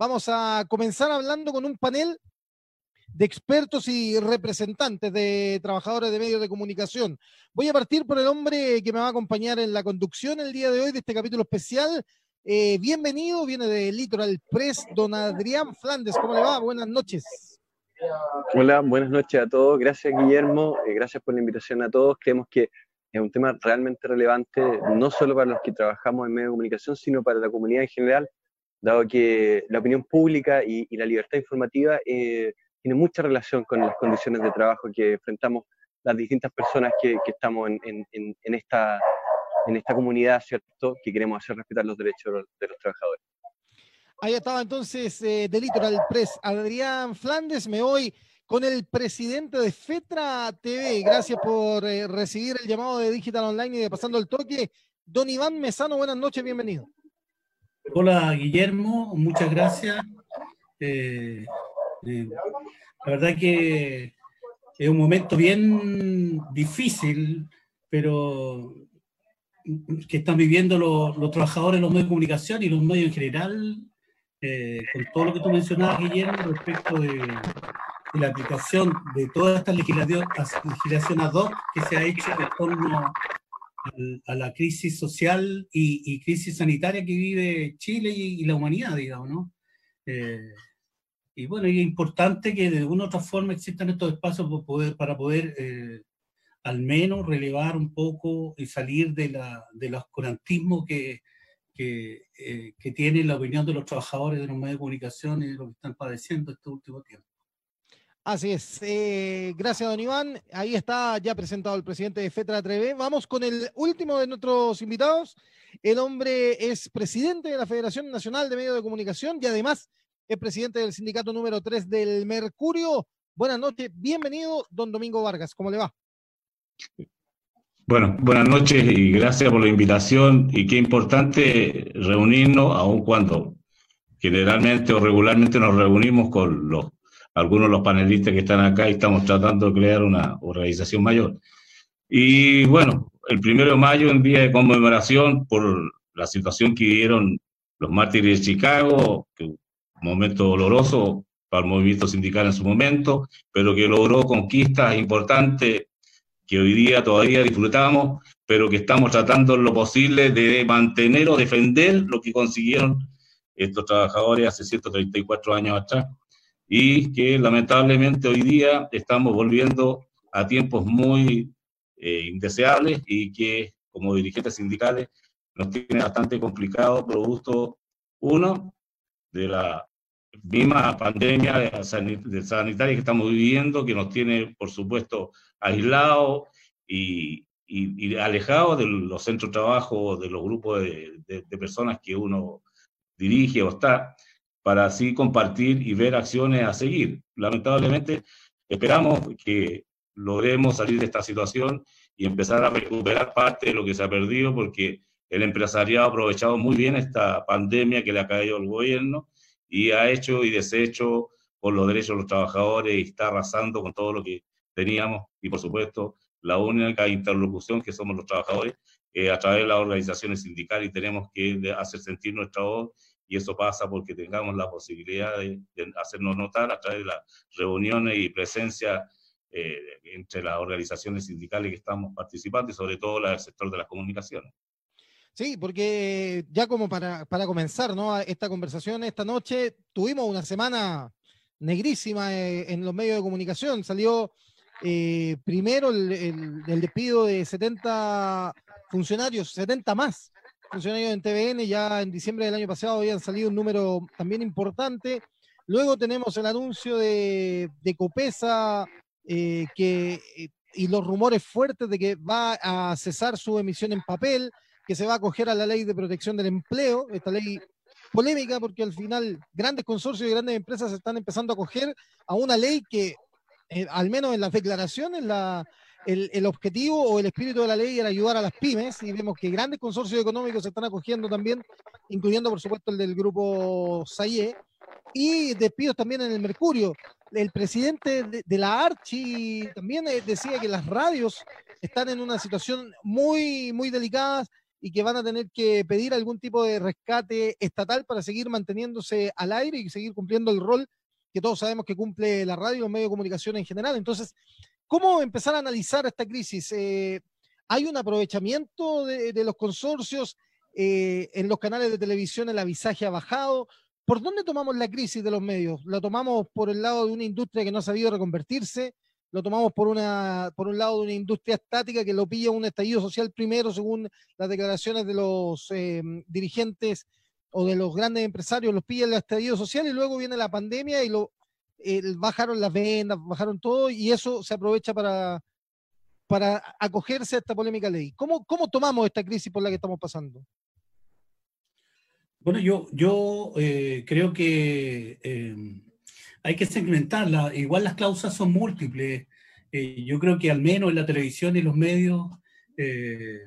Vamos a comenzar hablando con un panel de expertos y representantes de trabajadores de medios de comunicación. Voy a partir por el hombre que me va a acompañar en la conducción el día de hoy de este capítulo especial. Eh, bienvenido, viene de Litoral Press, don Adrián Flandes. ¿Cómo le va? Buenas noches. Hola, buenas noches a todos. Gracias, Guillermo. Eh, gracias por la invitación a todos. Creemos que es un tema realmente relevante, no solo para los que trabajamos en medios de comunicación, sino para la comunidad en general, dado que la opinión pública y, la libertad informativa eh, tiene mucha relación con las condiciones de trabajo que enfrentamos las distintas personas que, estamos en, esta, comunidad, ¿cierto? Que queremos hacer respetar los derechos de los trabajadores. Ahí estaba entonces eh, de Press, Adrián Flandes. Me voy con el presidente de FETRA TV. Gracias por eh, recibir el llamado de Digital Online y de Pasando el Toque. Don Iván Mesano, buenas noches, bienvenido. Hola, Guillermo, muchas gracias. Eh, la verdad que es un momento bien difícil, pero que están viviendo los, trabajadores los medios de comunicación y los medios en general eh, con todo lo que tú mencionabas, Guillermo, respecto de, la aplicación de toda esta legislación, legislación que se ha hecho en torno a la crisis social y, crisis sanitaria que vive Chile y, la humanidad, digamos, ¿no? Eh, y bueno, es importante que de una u otra forma existan estos espacios para poder, para poder eh, al menos relevar un poco y salir de, la, del oscurantismo que, eh, que, tiene la opinión de los trabajadores de los medios de comunicación y de lo que están padeciendo este último tiempo. Así es. Eh, gracias, don Iván. Ahí está ya presentado el presidente de FETRA Treve. Vamos con el último de nuestros invitados. El hombre es presidente de la Federación Nacional de Medios de Comunicación y además es presidente del sindicato número 3 del Mercurio. Buenas noches, bienvenido, don Domingo Vargas. ¿Cómo le va? Bueno, buenas noches y gracias por la invitación. Y qué importante reunirnos, aun cuando generalmente o regularmente nos reunimos con los, algunos de los panelistas que están acá y estamos tratando de crear una organización mayor. Y bueno, el primero de mayo, en día de conmemoración por la situación que vivieron los mártires de Chicago, que un momento doloroso para el movimiento sindical en su momento, pero que logró conquistas importantes que hoy día todavía disfrutamos, pero que estamos tratando lo posible de mantener o defender lo que consiguieron estos trabajadores hace 134 años atrás y que lamentablemente hoy día estamos volviendo a tiempos muy eh, indeseables y que como dirigentes sindicales nos tiene bastante complicado producto, uno, de la misma pandemia sanitaria que estamos viviendo, que nos tiene, por supuesto, aislados y, y, alejados de los centros de trabajo, de los grupos de, de, personas que uno dirige o está, para así compartir y ver acciones a seguir. Lamentablemente, esperamos que logremos salir de esta situación y empezar a recuperar parte de lo que se ha perdido, porque el empresariado ha aprovechado muy bien esta pandemia que le ha caído al gobierno y ha hecho y deshecho por los derechos de los trabajadores y está arrasando con todo lo que teníamos y por supuesto la única interlocución que somos los trabajadores eh, a través de las organizaciones sindicales y tenemos que hacer sentir nuestra voz y eso pasa porque tengamos la posibilidad de, hacernos notar a través de las reuniones y presencia eh, entre las organizaciones sindicales que estamos participando y sobre todo la del sector de las comunicaciones. Sí, porque ya como para, para comenzar ¿no? esta conversación esta noche, tuvimos una semana negrísima eh, en los medios de comunicación. Salió eh, primero el, despido de 70 funcionarios, 70 más funcionarios en TVN, ya en diciembre del año pasado habían salido un número también importante. Luego tenemos el anuncio de, de Copesa eh, que, y los rumores fuertes de que va a cesar su emisión en papel que se va a acoger a la ley de protección del empleo, esta ley polémica porque al final grandes consorcios y grandes empresas están empezando a acoger a una ley que, eh, al menos en las declaraciones, la, el, el, objetivo o el espíritu de la ley era ayudar a las pymes y vemos que grandes consorcios económicos se están acogiendo también, incluyendo por supuesto el del grupo SAIE, y despidos también en el Mercurio. El presidente de, de la Archi también eh, decía que las radios están en una situación muy, muy delicada y que van a tener que pedir algún tipo de rescate estatal para seguir manteniéndose al aire y seguir cumpliendo el rol que todos sabemos que cumple la radio y los medios de comunicación en general. Entonces, ¿cómo empezar a analizar esta crisis? Eh, ¿Hay un aprovechamiento de, los consorcios? Eh, en los canales de televisión el avisaje ha bajado. ¿Por dónde tomamos la crisis de los medios? ¿La tomamos por el lado de una industria que no ha sabido reconvertirse? lo tomamos por, un lado de una industria estática que lo pilla un estallido social primero, según las declaraciones de los eh, dirigentes o de los grandes empresarios, los pilla el estallido social y luego viene la pandemia y lo bajaron las vendas, bajaron todo y eso se aprovecha para, para acogerse a esta polémica ley. ¿Cómo, ¿Cómo tomamos esta crisis por la que estamos pasando? Bueno, yo, yo eh, creo que eh, hay que segmentarla. Igual las causas son múltiples. Eh, yo creo que al menos en la televisión y los medios eh,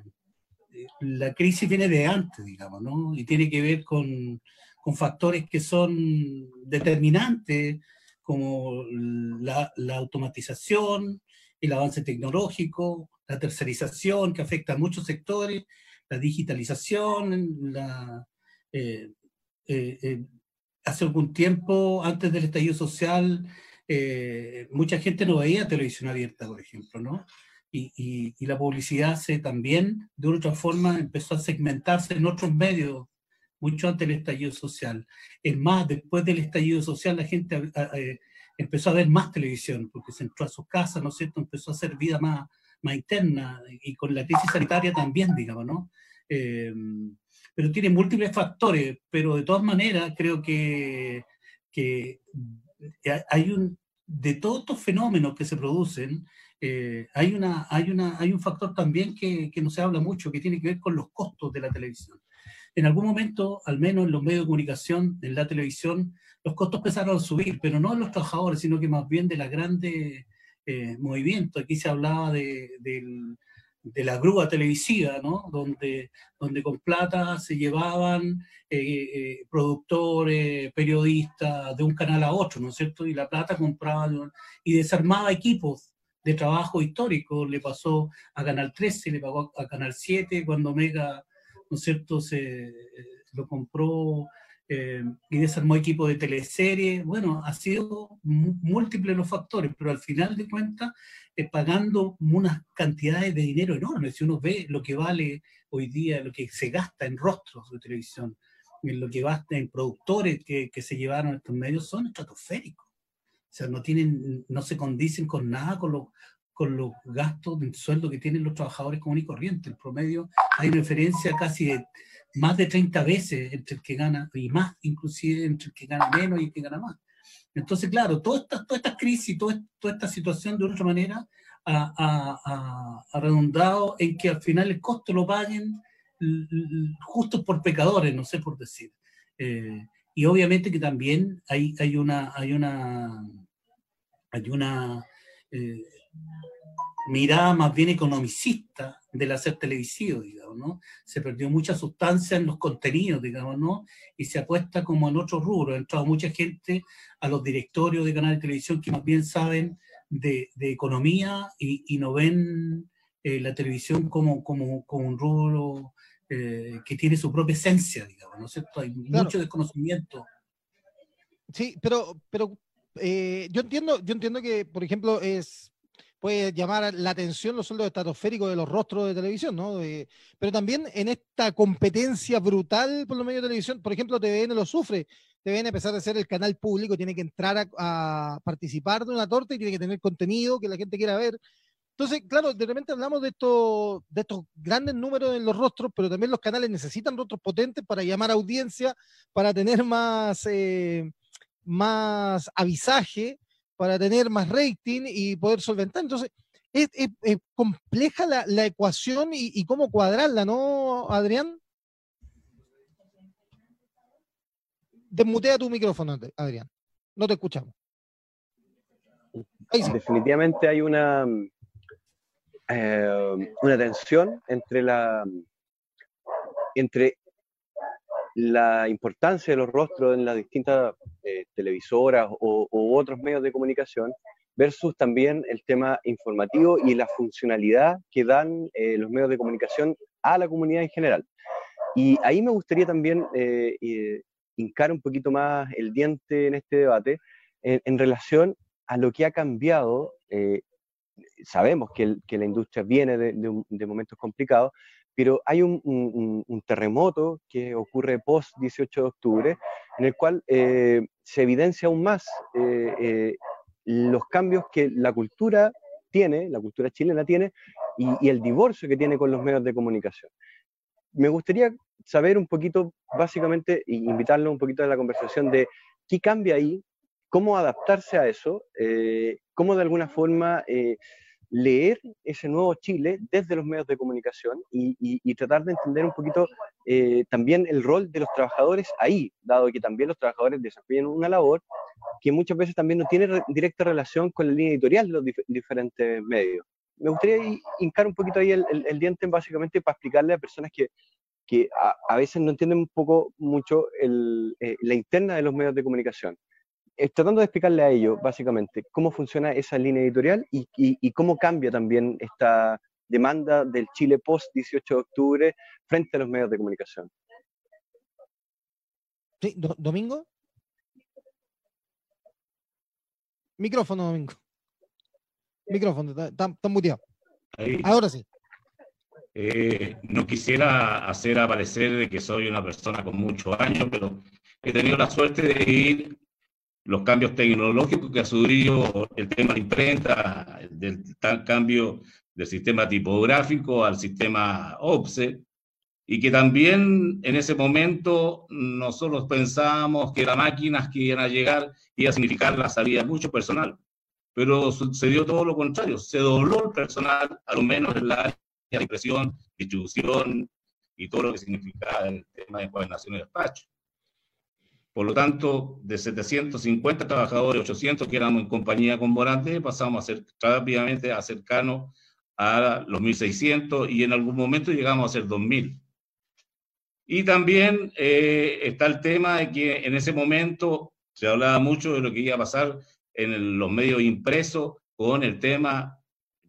la crisis viene de antes, digamos, ¿no? Y tiene que ver con, con factores que son determinantes, como la, la, automatización, el avance tecnológico, la tercerización que afecta a muchos sectores, la digitalización, la, eh, hace algún tiempo, antes del estallido social, eh, mucha gente no veía televisión abierta, por ejemplo, ¿no? Y, y, la publicidad se también, de otra forma, empezó a segmentarse en otros medios, mucho antes del estallido social. Es más, después del estallido social, la gente eh, empezó a ver más televisión, porque se entró a sus casas, ¿no es cierto? Empezó a hacer vida más, más interna, y con la crisis sanitaria también, digamos, ¿no? Eh, pero tiene múltiples factores, pero de todas maneras creo que, que hay un, de todos estos fenómenos que se producen, eh, hay, una, hay, una, hay un factor también que, que no se habla mucho, que tiene que ver con los costos de la televisión. En algún momento, al menos en los medios de comunicación, en la televisión, los costos empezaron a subir, pero no en los trabajadores, sino que más bien de la grande eh, movimiento. Aquí se hablaba de, de la grúa televisiva, ¿no? Donde, donde con plata se llevaban eh, eh, productores, periodistas de un canal a otro, ¿no es cierto? Y la plata compraba y desarmaba equipos de trabajo histórico. Le pasó a Canal 13, le pagó a Canal 7 cuando Mega, ¿no es cierto?, se eh, lo compró eh, y desarmó equipo de teleserie. Bueno, ha sido múltiples los factores, pero al final de cuentas, eh, pagando unas cantidades de dinero enormes. Si uno ve lo que vale hoy día, lo que se gasta en rostros de televisión, en lo que gasta en productores que, que se llevaron estos medios, son estratosféricos. O sea, no, tienen, no se condicen con nada con, lo, con los gastos de sueldo que tienen los trabajadores comunes y corrientes. El promedio, hay referencia casi de más de 30 veces entre el que gana, y más inclusive entre el que gana menos y el que gana más. Entonces, claro, toda esta, toda esta crisis, toda, toda esta situación de otra manera ha, ha, redundado en que al final el costo lo paguen justos por pecadores, no sé por decir. Eh, y obviamente que también hay, hay una, hay una, hay una eh, mirada más bien economicista del hacer televisivo, digamos, ¿no? Se perdió mucha sustancia en los contenidos, digamos, ¿no? Y se apuesta como en otros rubros. Ha entrado mucha gente a los directorios de canales de televisión que más bien saben de, de economía y, y, no ven eh, la televisión como, como, como un rubro eh, que tiene su propia esencia, digamos, ¿no es cierto? Hay claro. mucho desconocimiento. Sí, pero, pero eh, yo entiendo, yo entiendo que, por ejemplo, es puede llamar la atención los sueldos estratosféricos de los rostros de televisión, ¿no? Eh, pero también en esta competencia brutal por los medios de televisión, por ejemplo, TVN lo sufre. TVN, a pesar de ser el canal público, tiene que entrar a, a, participar de una torta y tiene que tener contenido que la gente quiera ver. Entonces, claro, de repente hablamos de, esto, de estos grandes números en los rostros, pero también los canales necesitan rostros potentes para llamar audiencia, para tener más, eh, más avisaje para tener más rating y poder solventar. Entonces, es, compleja la, la ecuación y, cómo cuadrarla, ¿no, Adrián? Desmutea tu micrófono, Adrián. No te escuchamos. Definitivamente hay una, eh, una tensión entre la entre la importancia de los rostros en las distintas eh, televisoras o, otros medios de comunicación versus también el tema informativo y la funcionalidad que dan eh, los medios de comunicación a la comunidad en general. Y ahí me gustaría también eh, hincar un poquito más el diente en este debate en, relación a lo que ha cambiado. sabemos que, la industria viene de momentos complicados, pero hay un, terremoto que ocurre post 18 de octubre, en el cual eh, se evidencia aún más eh, eh, los cambios que la cultura tiene, la cultura chilena tiene, y, el divorcio que tiene con los medios de comunicación. Me gustaría saber un poquito, básicamente, e invitarlo un poquito a la conversación de qué cambia ahí, cómo adaptarse a eso, cómo de alguna forma leer ese nuevo Chile desde los medios de comunicación y, tratar de entender un poquito eh, también el rol de los trabajadores ahí, dado que también los trabajadores desempeñan una labor que muchas veces también no tiene directa relación con la línea editorial de los diferentes medios. Me gustaría hincar un poquito ahí el, diente básicamente para explicarle a personas que, a, veces no entienden un poco mucho eh, la interna de los medios de comunicación. Eh, tratando de explicarle a ellos, básicamente, cómo funciona esa línea editorial y, cómo cambia también esta demanda del Chile post 18 de octubre frente a los medios de comunicación. Sí, Domingo. Micrófono, Domingo. Micrófono, está, muteado. Ahora sí. Eh, no quisiera hacer aparecer de que soy una persona con muchos años, pero he tenido la suerte de ir los cambios tecnológicos que ha sufrido el tema de imprenta, del tal cambio del sistema tipográfico al sistema OPSE, y que también en ese momento nosotros pensábamos que las máquinas que iban a llegar iba a significar la salida de mucho personal, pero sucedió todo lo contrario, se dobló el personal, a lo menos en la área de impresión, distribución y todo lo que significaba el tema de encuadernación y despacho. Por lo tanto, de 750 trabajadores, 800 que éramos en compañía con Morante, pasamos a ser rápidamente a cercanos a los 1.600 y en algún momento llegamos a ser 2.000. Y también eh, está el tema de que en ese momento se hablaba mucho de lo que iba a pasar en los medios impresos con el tema,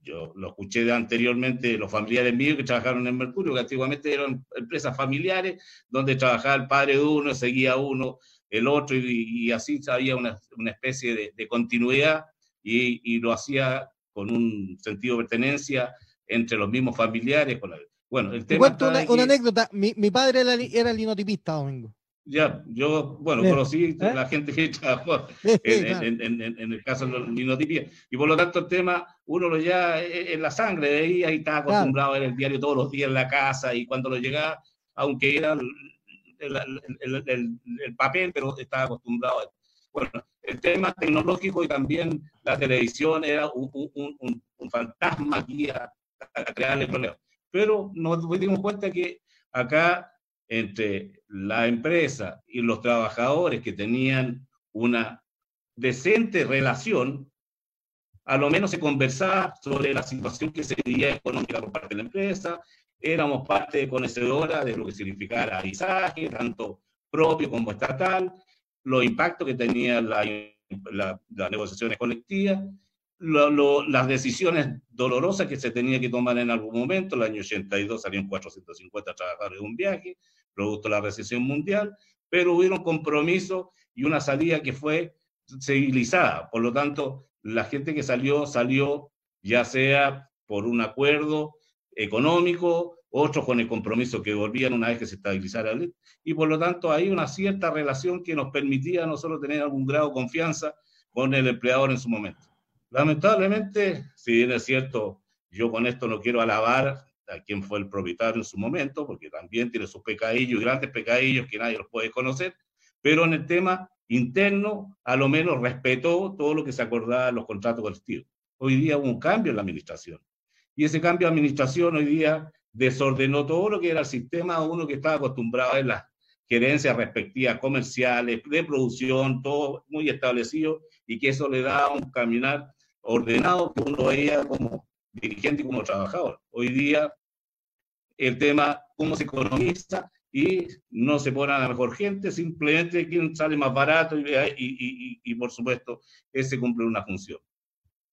yo lo escuché anteriormente, los familiares míos que trabajaron en Mercurio, que antiguamente eran empresas familiares, donde trabajaba el padre de uno, seguía uno, el otro, y, así había una, una especie de, continuidad y, y, lo hacía con un sentido de pertenencia entre los mismos familiares. Con bueno, el tema cuento una, anécdota. Mi, mi padre era, era, linotipista, Domingo. Ya, yo, bueno, conocí a ¿Eh? la gente que trabajó en, en, en, el caso de los linotipías. Y por lo tanto, el tema, uno lo ya en la sangre, de ahí, ahí estaba acostumbrado a ver el diario todos los días en la casa y cuando lo llegaba, aunque era el, papel, pero estaba acostumbrado a Bueno, el tema tecnológico y también la televisión era un, un, un, fantasma aquí a, a, crearle problemas. Pero nos dimos cuenta que acá, entre la empresa y los trabajadores que tenían una decente relación, a lo menos se conversaba sobre la situación que se vivía económica por parte de la empresa, éramos parte conocedora de lo que significaba el avisaje, tanto propio como estatal, los impactos que tenían la, las negociaciones colectivas, las decisiones dolorosas que se tenía que tomar en algún momento. El año 82 salieron 450 trabajadores de un viaje, producto de la recesión mundial, pero hubieron compromiso y una salida que fue civilizada. Por lo tanto, la gente que salió, salió ya sea por un acuerdo económico, otros con el compromiso que volvían una vez que se estabilizara el y por lo tanto hay una cierta relación que nos permitía a nosotros tener algún grado de confianza con el empleador en su momento. Lamentablemente, si bien es cierto, yo con esto no quiero alabar a quien fue el propietario en su momento, porque también tiene sus pecadillos, grandes pecadillos que nadie los puede conocer, pero en el tema interno, a lo menos respetó todo lo que se acordaba en los contratos colectivos. Hoy día hubo un cambio en la administración y ese cambio de administración hoy día desordenó todo lo que era el sistema uno que estaba acostumbrado a ver las gerencias respectivas comerciales, de producción, todo muy establecido y que eso le da un caminar ordenado que uno veía como dirigente y como trabajador. Hoy día el tema cómo se economiza y no se pone a la mejor gente, simplemente quien sale más barato y, y, y, y por supuesto ese cumple una función.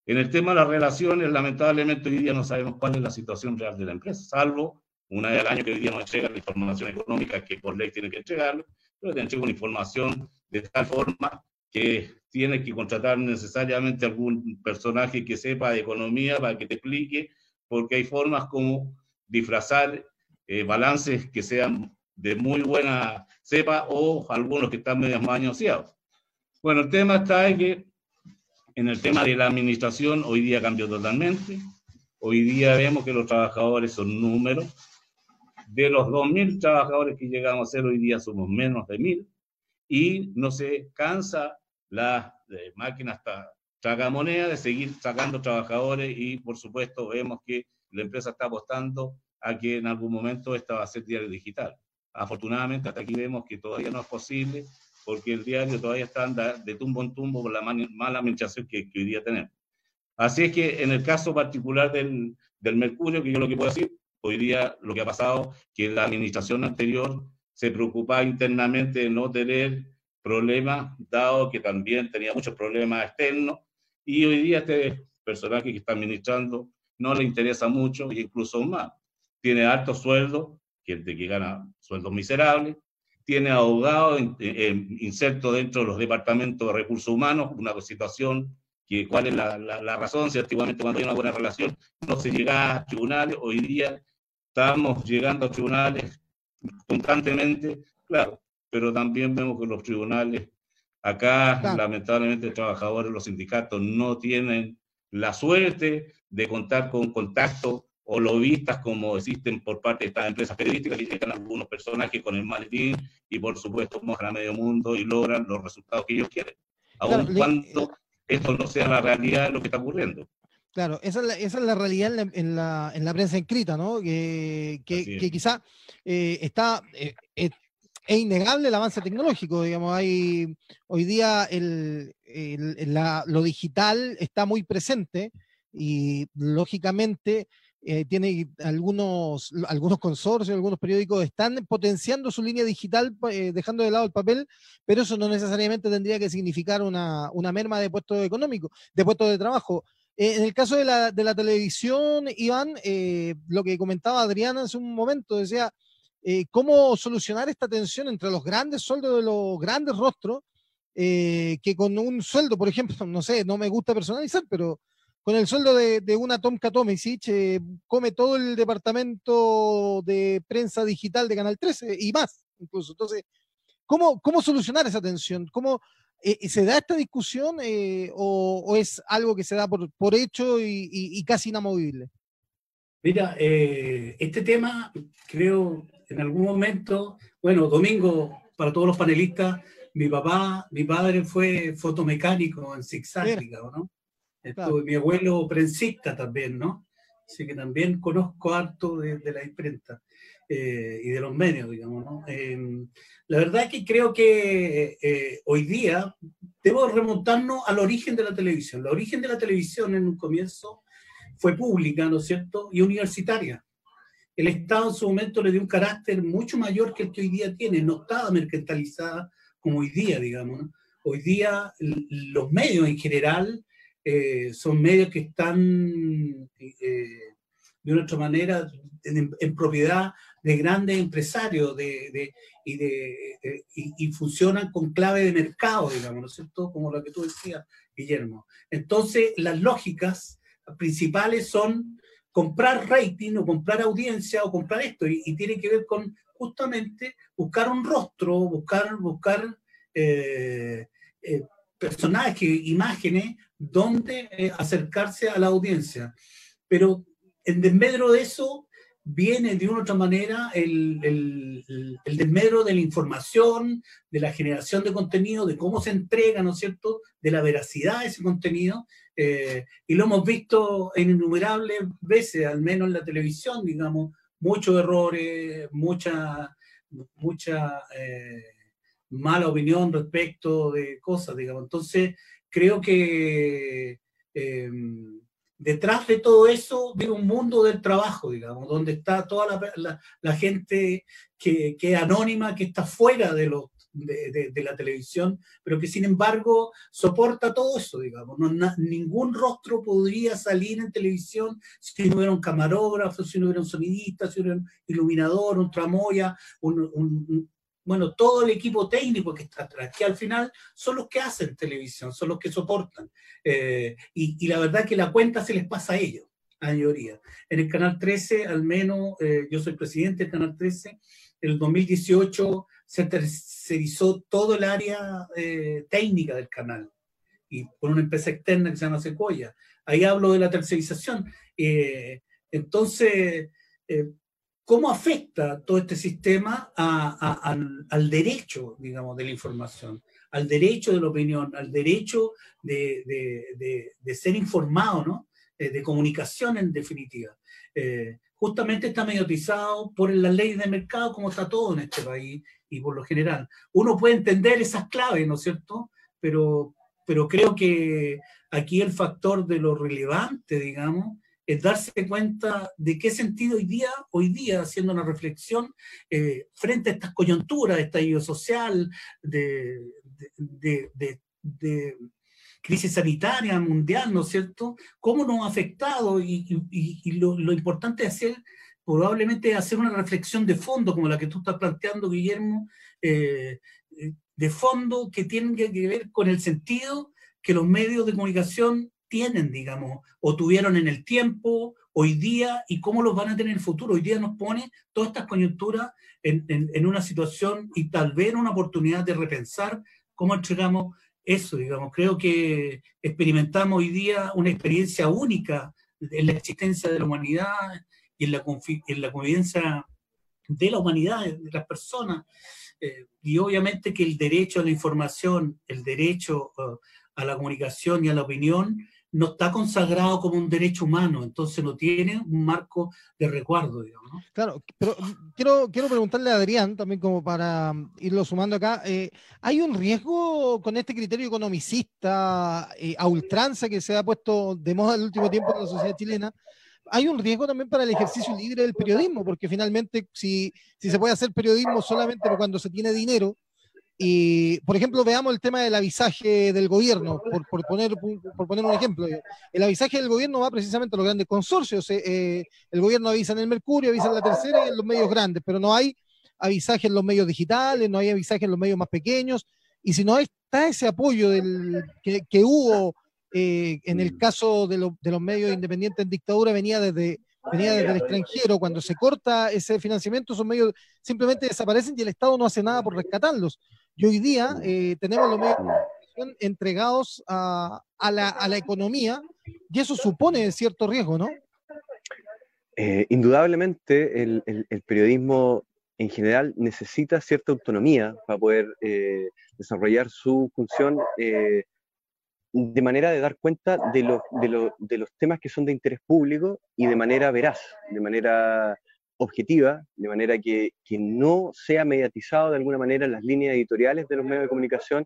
En el tema de las relaciones, lamentablemente hoy día no sabemos cuál es la situación real de la empresa, salvo una vez al año que hoy día nos entrega la información económica que por ley tiene que entregarlo, pero te entrega una información de tal forma que tiene que contratar necesariamente algún personaje que sepa de economía para que te explique, porque hay formas como disfrazar eh, balances que sean de muy buena cepa o algunos que están medio manoseados. Bueno, el tema está en que en el tema de la administración hoy día cambió totalmente. Hoy día vemos que los trabajadores son números. De los 2.000 trabajadores que llegamos a ser hoy día somos menos de 1.000 y no se cansa la eh, máquina hasta tragamoneda de seguir sacando trabajadores y por supuesto vemos que la empresa está apostando a que en algún momento esta va a ser diario digital. Afortunadamente hasta aquí vemos que todavía no es posible porque el diario todavía está de tumbo en tumbo por la mala administración que, hoy día tenemos. Así es que en el caso particular del, del Mercurio, que yo lo que puedo decir, hoy día lo que ha pasado, que la administración anterior se preocupaba internamente de no tener problemas, dado que también tenía muchos problemas externos, y hoy día este personaje que está administrando no le interesa mucho, e incluso más. Tiene altos sueldos, gente que gana sueldos miserables, tiene abogados insertos dentro de los departamentos de recursos humanos, una situación que cuál es la, la, razón, si antiguamente cuando había una buena relación no se llegaba a tribunales, hoy día estamos llegando a tribunales constantemente, claro, pero también vemos que los tribunales, acá lamentablemente los trabajadores, los sindicatos no tienen la suerte de contar con contacto o lobistas como existen por parte de estas empresas periodísticas que llegan algunos personajes con el maletín y por supuesto mojan a medio mundo y logran los resultados que ellos quieren, aun cuando esto no sea la realidad de lo que está ocurriendo. Claro, esa es la, esa es la realidad en la, en la, prensa escrita, ¿no? Que, que, que quizá eh, está, eh, es innegable el avance tecnológico, digamos, hay, hoy día el, el, la, lo digital está muy presente y lógicamente eh, tiene algunos, algunos consorcios, algunos periódicos están potenciando su línea digital, eh, dejando de lado el papel, pero eso no necesariamente tendría que significar una, una merma de puestos económicos, de puestos de trabajo. Eh, en el caso de la, de la televisión, Iván, lo que comentaba Adriana hace un momento, decía, ¿cómo solucionar esta tensión entre los grandes sueldos de los grandes rostros? que con un sueldo, por ejemplo, no sé, no me gusta personalizar, pero con el sueldo de, de una Tom Tomisic, eh, come todo el departamento de prensa digital de Canal 13 y más, incluso. Entonces, ¿cómo, cómo solucionar esa tensión? ¿Cómo eh, se da esta discusión eh, o, es algo que se da por, por hecho y, casi inamovible? Mira, este tema creo en algún momento, bueno, domingo para todos los panelistas, mi papá, mi padre fue fotomecánico en Zigzag, ¿no? Mi abuelo prensista también, ¿no? Así que también conozco harto de, la imprenta eh, y de los medios, digamos, ¿no? Em, la verdad es que creo que eh, hoy día debo remontarnos al origen de la televisión. El origen de la televisión en un comienzo fue pública, ¿no es cierto? Y universitaria. El Estado en su momento le dio un carácter mucho mayor que el que hoy día tiene. No estaba mercantilizada como hoy día, digamos. ¿no? Hoy día los medios en general eh, son medios que están eh, de una otra manera en, propiedad de grandes empresarios y, funcionan con clave de mercado, digamos, ¿no es cierto? Como lo que tú decías, Guillermo. Entonces, las lógicas principales son comprar rating o comprar audiencia o comprar esto y, tiene que ver con justamente buscar un rostro, buscar, buscar eh, personajes, imágenes, donde eh, acercarse a la audiencia. Pero en desmedro de eso viene de una otra manera el, el, el, desmedro de la información, de la generación de contenido, de cómo se entrega, ¿no es cierto?, de la veracidad de ese contenido. Eh, y lo hemos visto en innumerables veces, al menos en la televisión, digamos, muchos errores, mucha, mucha eh, mala opinión respecto de cosas, digamos. Entonces, creo que em, detrás de todo eso vive un mundo del trabajo, digamos, donde está toda la, gente que, que, es anónima, que está fuera de los, de, la televisión, pero que sin embargo soporta todo eso, digamos. ningún rostro podría salir en televisión si no hubiera un camarógrafo, si no hubiera un sonidista, si no hubiera un iluminador, un tramoya, un, bueno, todo el equipo técnico que está atrás, que al final son los que hacen televisión, son los que soportan. Eh, y, la verdad que la cuenta se les pasa a ellos, a la mayoría. En el Canal 13, al menos, eh, yo soy presidente del Canal 13, en el 2018 se tercerizó todo el área eh, técnica del canal y por una empresa externa que se llama Sequoia. Ahí hablo de la tercerización. entonces, ¿Cómo afecta todo este sistema al, derecho, digamos, de la información, al derecho de la opinión, al derecho de, ser informado, ¿no? Eh, de comunicación en definitiva? Eh, justamente está mediatizado por las leyes de mercado, como está todo en este país y por lo general. Uno puede entender esas claves, ¿no es cierto? Pero, pero creo que aquí el factor de lo relevante, digamos, es darse cuenta de qué sentido hoy día, hoy día haciendo una reflexión eh, frente a estas coyunturas de estallido social, de, crisis sanitaria mundial, ¿no es cierto? ¿Cómo nos ha afectado? Y, lo, importante es hacer, probablemente hacer una reflexión de fondo, como la que tú estás planteando, Guillermo, eh, eh, de fondo que tiene que ver con el sentido que los medios de comunicación tienen, digamos, o tuvieron en el tiempo, hoy día, y cómo los van a tener en el futuro. Hoy día nos pone todas estas coyunturas en, una situación y tal vez una oportunidad de repensar cómo entregamos eso, digamos. Creo que experimentamos hoy día una experiencia única en la existencia de la humanidad y en la, en la convivencia de la humanidad, de las personas. Eh, y obviamente que el derecho a la información, el derecho uh, a la comunicación y a la opinión no está consagrado como un derecho humano, entonces no tiene un marco de recuerdo, digamos. Claro, pero quiero, quiero preguntarle a Adrián, también como para irlo sumando acá, eh, ¿hay un riesgo con este criterio economicista eh, a ultranza que se ha puesto de moda en el último tiempo en la sociedad chilena? hay un riesgo también para el ejercicio libre del periodismo, porque finalmente si, si se puede hacer periodismo solamente cuando se tiene dinero, y, por ejemplo, veamos el tema del avisaje del gobierno, por, poner, por poner un ejemplo. El avisaje del gobierno va precisamente a los grandes consorcios. Eh, eh, el gobierno avisa en el Mercurio, avisa en la tercera y en los medios grandes, pero no hay avisaje en los medios digitales, no hay avisaje en los medios más pequeños. Y si no está ese apoyo del, que, hubo eh, en el caso de, de, los medios independientes en dictadura, venía desde, venía desde el extranjero, cuando se corta ese financiamiento, esos medios simplemente desaparecen y el Estado no hace nada por rescatarlos. Y hoy día eh, tenemos los medios entregados a, la, economía y eso supone cierto riesgo, ¿no? Eh, indudablemente el, periodismo en general necesita cierta autonomía para poder eh, desarrollar su función de manera de dar cuenta de los, de, los temas que son de interés público y de manera veraz, de manera objetiva, de manera que, que, no sea mediatizado de alguna manera en las líneas editoriales de los medios de comunicación,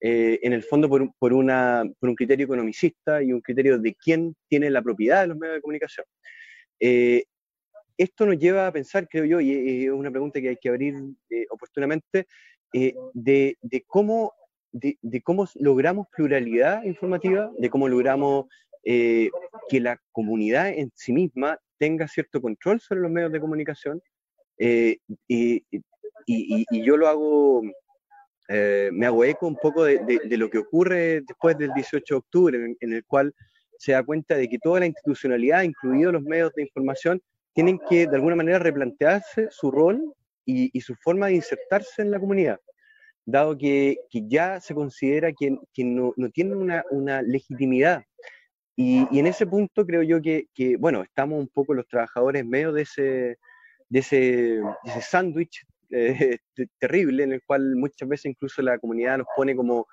eh, en el fondo por, por, una, por, un criterio economicista y un criterio de quién tiene la propiedad de los medios de comunicación. Eh, esto nos lleva a pensar, creo yo, y es una pregunta que hay que abrir eh, oportunamente, de, de, cómo, de, cómo logramos pluralidad informativa, de cómo logramos que la comunidad en sí misma tenga cierto control sobre los medios de comunicación. Eh, y, yo lo hago, eh, me hago eco un poco de, lo que ocurre después del 18 de octubre, en, el cual se da cuenta de que toda la institucionalidad, incluidos los medios de información, tienen que de alguna manera replantearse su rol y, su forma de insertarse en la comunidad, dado que, ya se considera que, no, no, tienen una, una legitimidad. Y, en ese punto creo yo que, bueno, estamos un poco los trabajadores en medio de ese, de ese, ese sándwich eh, terrible en el cual muchas veces incluso la comunidad nos pone como,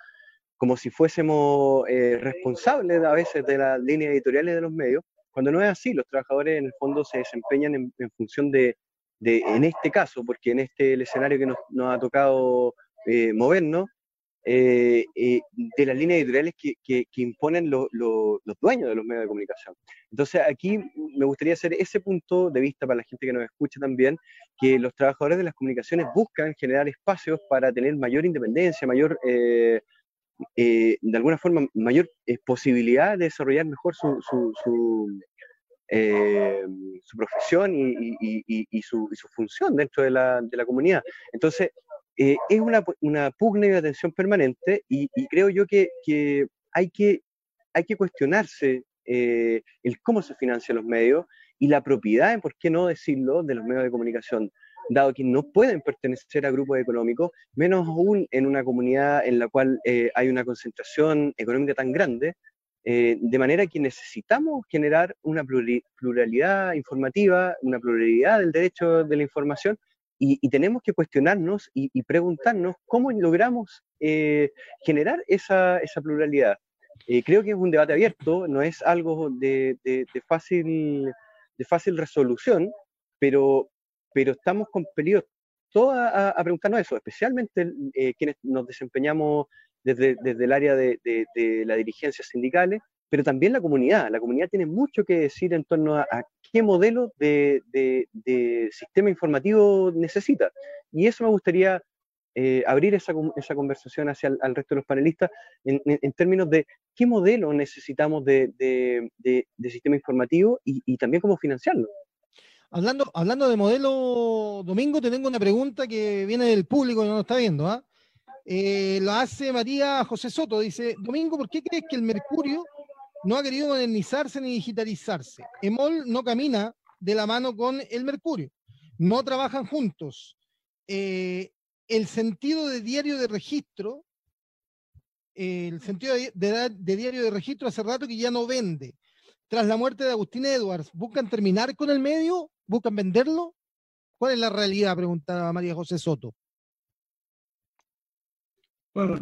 como si fuésemos eh, responsables a veces de las líneas editoriales de los medios, cuando no es así, los trabajadores en el fondo se desempeñan en, función de, de, en este caso, porque en este el escenario que nos, nos ha tocado eh, movernos, eh, eh, de las líneas editoriales que, que, imponen los dueños de los medios de comunicación. Entonces, aquí me gustaría hacer ese punto de vista para la gente que nos escucha también, que los trabajadores de las comunicaciones buscan generar espacios para tener mayor independencia, mayor, eh, eh, de alguna forma, mayor eh, posibilidad de desarrollar mejor su, su, su, su profesión y, y, y, su, función dentro de la, de la comunidad. Entonces, eh, es una, una, pugna de atención permanente y, creo yo que, que, hay que hay que cuestionarse eh, el cómo se financian los medios y la propiedad, por qué no decirlo, de los medios de comunicación, dado que no pueden pertenecer a grupos económicos, menos aún en una comunidad en la cual eh, hay una concentración económica tan grande, de manera que necesitamos generar una pluralidad informativa, una pluralidad del derecho de la información, y, tenemos que cuestionarnos y, preguntarnos cómo logramos eh, generar esa, esa pluralidad. Eh, creo que es un debate abierto, no es algo de, de, fácil, de fácil resolución, pero, pero estamos compelidos todos a, preguntarnos eso, especialmente eh, quienes nos desempeñamos desde, desde el área de, de, la dirigencia sindicales, pero también la comunidad. La comunidad tiene mucho que decir en torno a, qué modelo de, sistema informativo necesita. Y eso me gustaría eh, abrir esa, esa, conversación hacia el resto de los panelistas en, términos de qué modelo necesitamos de, sistema informativo y, también cómo financiarlo. Hablando, hablando de modelo, Domingo, te tengo una pregunta que viene del público que no nos está viendo. ¿ah? Eh, lo hace María José Soto. Dice, Domingo, ¿por qué crees que el mercurio no ha querido modernizarse ni digitalizarse. EMOL no camina de la mano con el Mercurio, no trabajan juntos. Eh, el sentido de diario de registro, el sentido de, diario de registro hace rato que ya no vende. Tras la muerte de Agustín Edwards, ¿buscan terminar con el medio? ¿Buscan venderlo? ¿Cuál es la realidad? Preguntaba María José Soto. Bueno,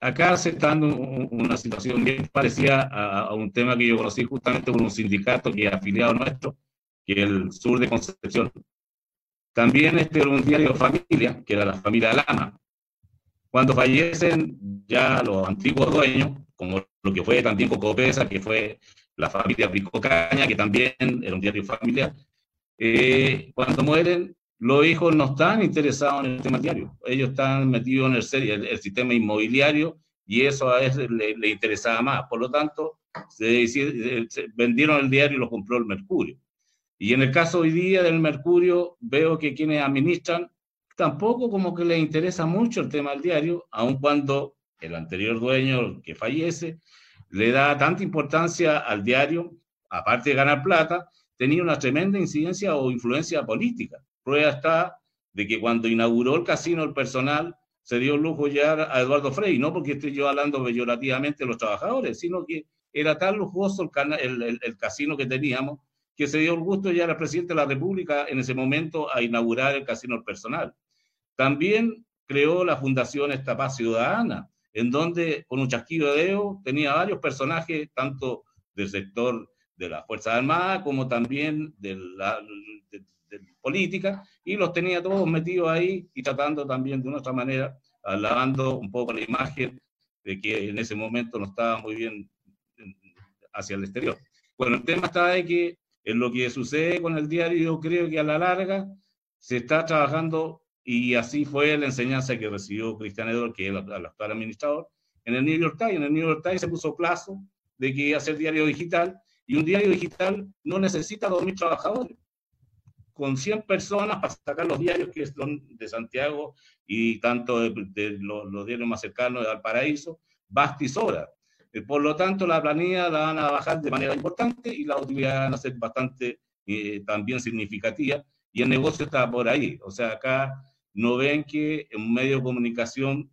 acá se está dando una situación bien parecida a, un tema que yo conocí justamente con un sindicato que es afiliado nuestro, que es el sur de Concepción. También este era un diario familia, que era la familia Lama. Cuando fallecen ya los antiguos dueños, como lo que fue también Cocopesa, que fue la familia Bricocaña, que también era un diario familiar, eh, cuando mueren, los hijos no están interesados en el tema diario, ellos están metidos en el, sistema inmobiliario y eso a ellos le, interesaba más. Por lo tanto, se, vendieron el diario y lo compró el Mercurio. Y en el caso hoy día del Mercurio, veo que quienes administran tampoco como que les interesa mucho el tema del diario, aun cuando el anterior dueño que fallece le da tanta importancia al diario, aparte de ganar plata, tenía una tremenda incidencia o influencia política. Prueba está de que cuando inauguró el casino el personal se dio el lujo ya a Eduardo Frey, no porque esté yo hablando peyorativamente de los trabajadores, sino que era tan lujoso el, el, el, casino que teníamos que se dio el gusto ya al presidente de la República en ese momento a inaugurar el casino personal. También creó la Fundación Esta Paz Ciudadana, en donde con un chasquido de dedo tenía varios personajes, tanto del sector de las Fuerzas Armadas como también de la, de política, y los tenía todos metidos ahí y tratando también de una otra manera, alabando un poco la imagen de que en ese momento no estaba muy bien hacia el exterior. Bueno, el tema está de que en lo que sucede con el diario, yo creo que a la larga se está trabajando, y así fue la enseñanza que recibió Cristian Edward, que es el, el actual administrador, en el New York Times. En el New York Times se puso plazo de que iba a ser diario digital, y un diario digital no necesita 2.000 trabajadores con 100 personas para sacar los diarios que son de Santiago y tanto de, los, diarios más cercanos de Valparaíso, basta y sobra. Eh, por lo tanto, la planilla la van a bajar de manera importante y las utilidades van a ser bastante eh, también significativas y el negocio está por ahí. O sea, acá no ven que un medio de comunicación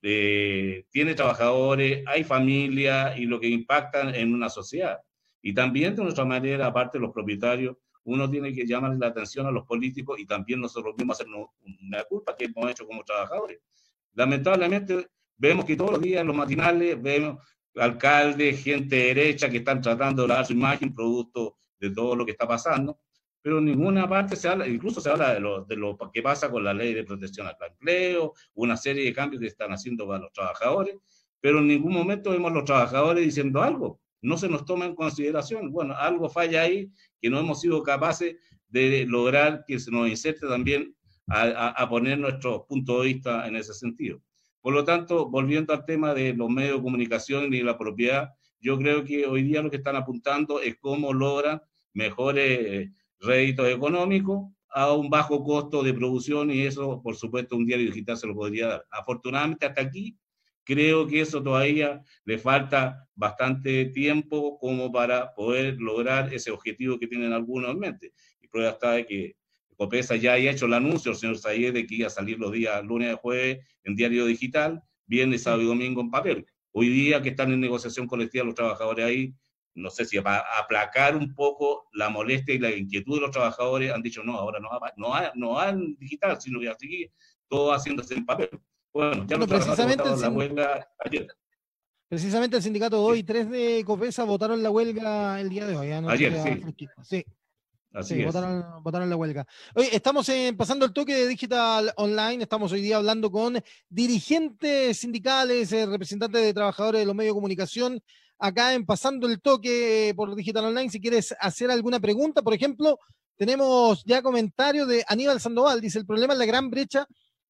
eh, tiene trabajadores, hay familia y lo que impactan en una sociedad. Y también de nuestra manera, aparte de los propietarios, uno tiene que llamar la atención a los políticos y también nosotros mismos hacernos una culpa que hemos hecho como trabajadores. Lamentablemente vemos que todos los días en los matinales vemos alcaldes, gente derecha que están tratando de dar su imagen producto de todo lo que está pasando, pero en ninguna parte se habla, incluso se habla de lo, de lo que pasa con la ley de protección al empleo, una serie de cambios que están haciendo para los trabajadores, pero en ningún momento vemos a los trabajadores diciendo algo. No se nos toma en consideración. Bueno, algo falla ahí que no hemos sido capaces de lograr que se nos inserte también a, poner nuestro punto de vista en ese sentido. Por lo tanto, volviendo al tema de los medios de comunicación y la propiedad, yo creo que hoy día lo que están apuntando es cómo logran mejores eh, réditos económicos a un bajo costo de producción y eso, por supuesto, un diario digital se lo podría dar. Afortunadamente, hasta aquí, creo que eso todavía le falta bastante tiempo como para poder lograr ese objetivo que tienen algunos en mente. Y prueba está de que Copesa ya haya hecho el anuncio, el señor Sayed, de que iba a salir los días lunes y jueves en diario digital, viernes, sábado y domingo en papel. Hoy día que están en negociación colectiva los trabajadores ahí, no sé si para aplacar un poco la molestia y la inquietud de los trabajadores, han dicho, no, ahora no no no digital, sino que a seguir todo haciéndose en papel. Bueno, ya precisamente la huelga ayer. Precisamente el sindicato 2 y 3 de Copesa votaron la huelga el día de hoy. ayer, sí. sí. sí, votaron, votaron, la huelga. Hoy estamos pasando el toque de Digital Online. Estamos hoy día hablando con dirigentes sindicales, eh, representantes de trabajadores de los medios de comunicación. Acá en Pasando el Toque por Digital Online, si quieres hacer alguna pregunta, por ejemplo, tenemos ya comentarios de Aníbal Sandoval. Dice: el problema es la gran brecha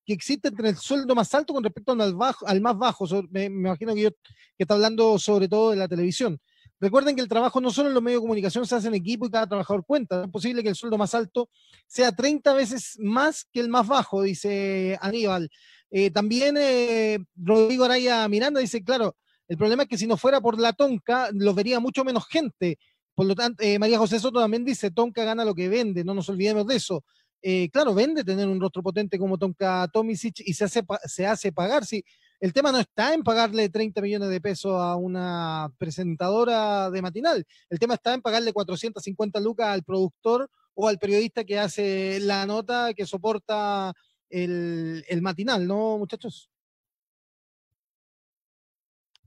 que existe entre el sueldo más alto con respecto al, más bajo. Me, imagino que, yo, que está hablando sobre todo de la televisión. Recuerden que el trabajo no solo en los medios de comunicación se hace en equipo y cada trabajador cuenta. Es posible que el sueldo más alto sea 30 veces más que el más bajo, dice Aníbal. Eh, también eh, Rodrigo Araya Miranda dice, claro, el problema es que si no fuera por la Tonka, lo vería mucho menos gente. Por lo tanto, eh, María José Soto también dice, Tonka gana lo que vende, no nos olvidemos de eso. Eh, claro, vende tener un rostro potente como Tonka Tomisic y se hace, se hace pagar. Sí, el tema no está en pagarle 30 millones de pesos a una presentadora de matinal. El tema está en pagarle 450 lucas al productor o al periodista que hace la nota que soporta el, matinal, ¿no, muchachos?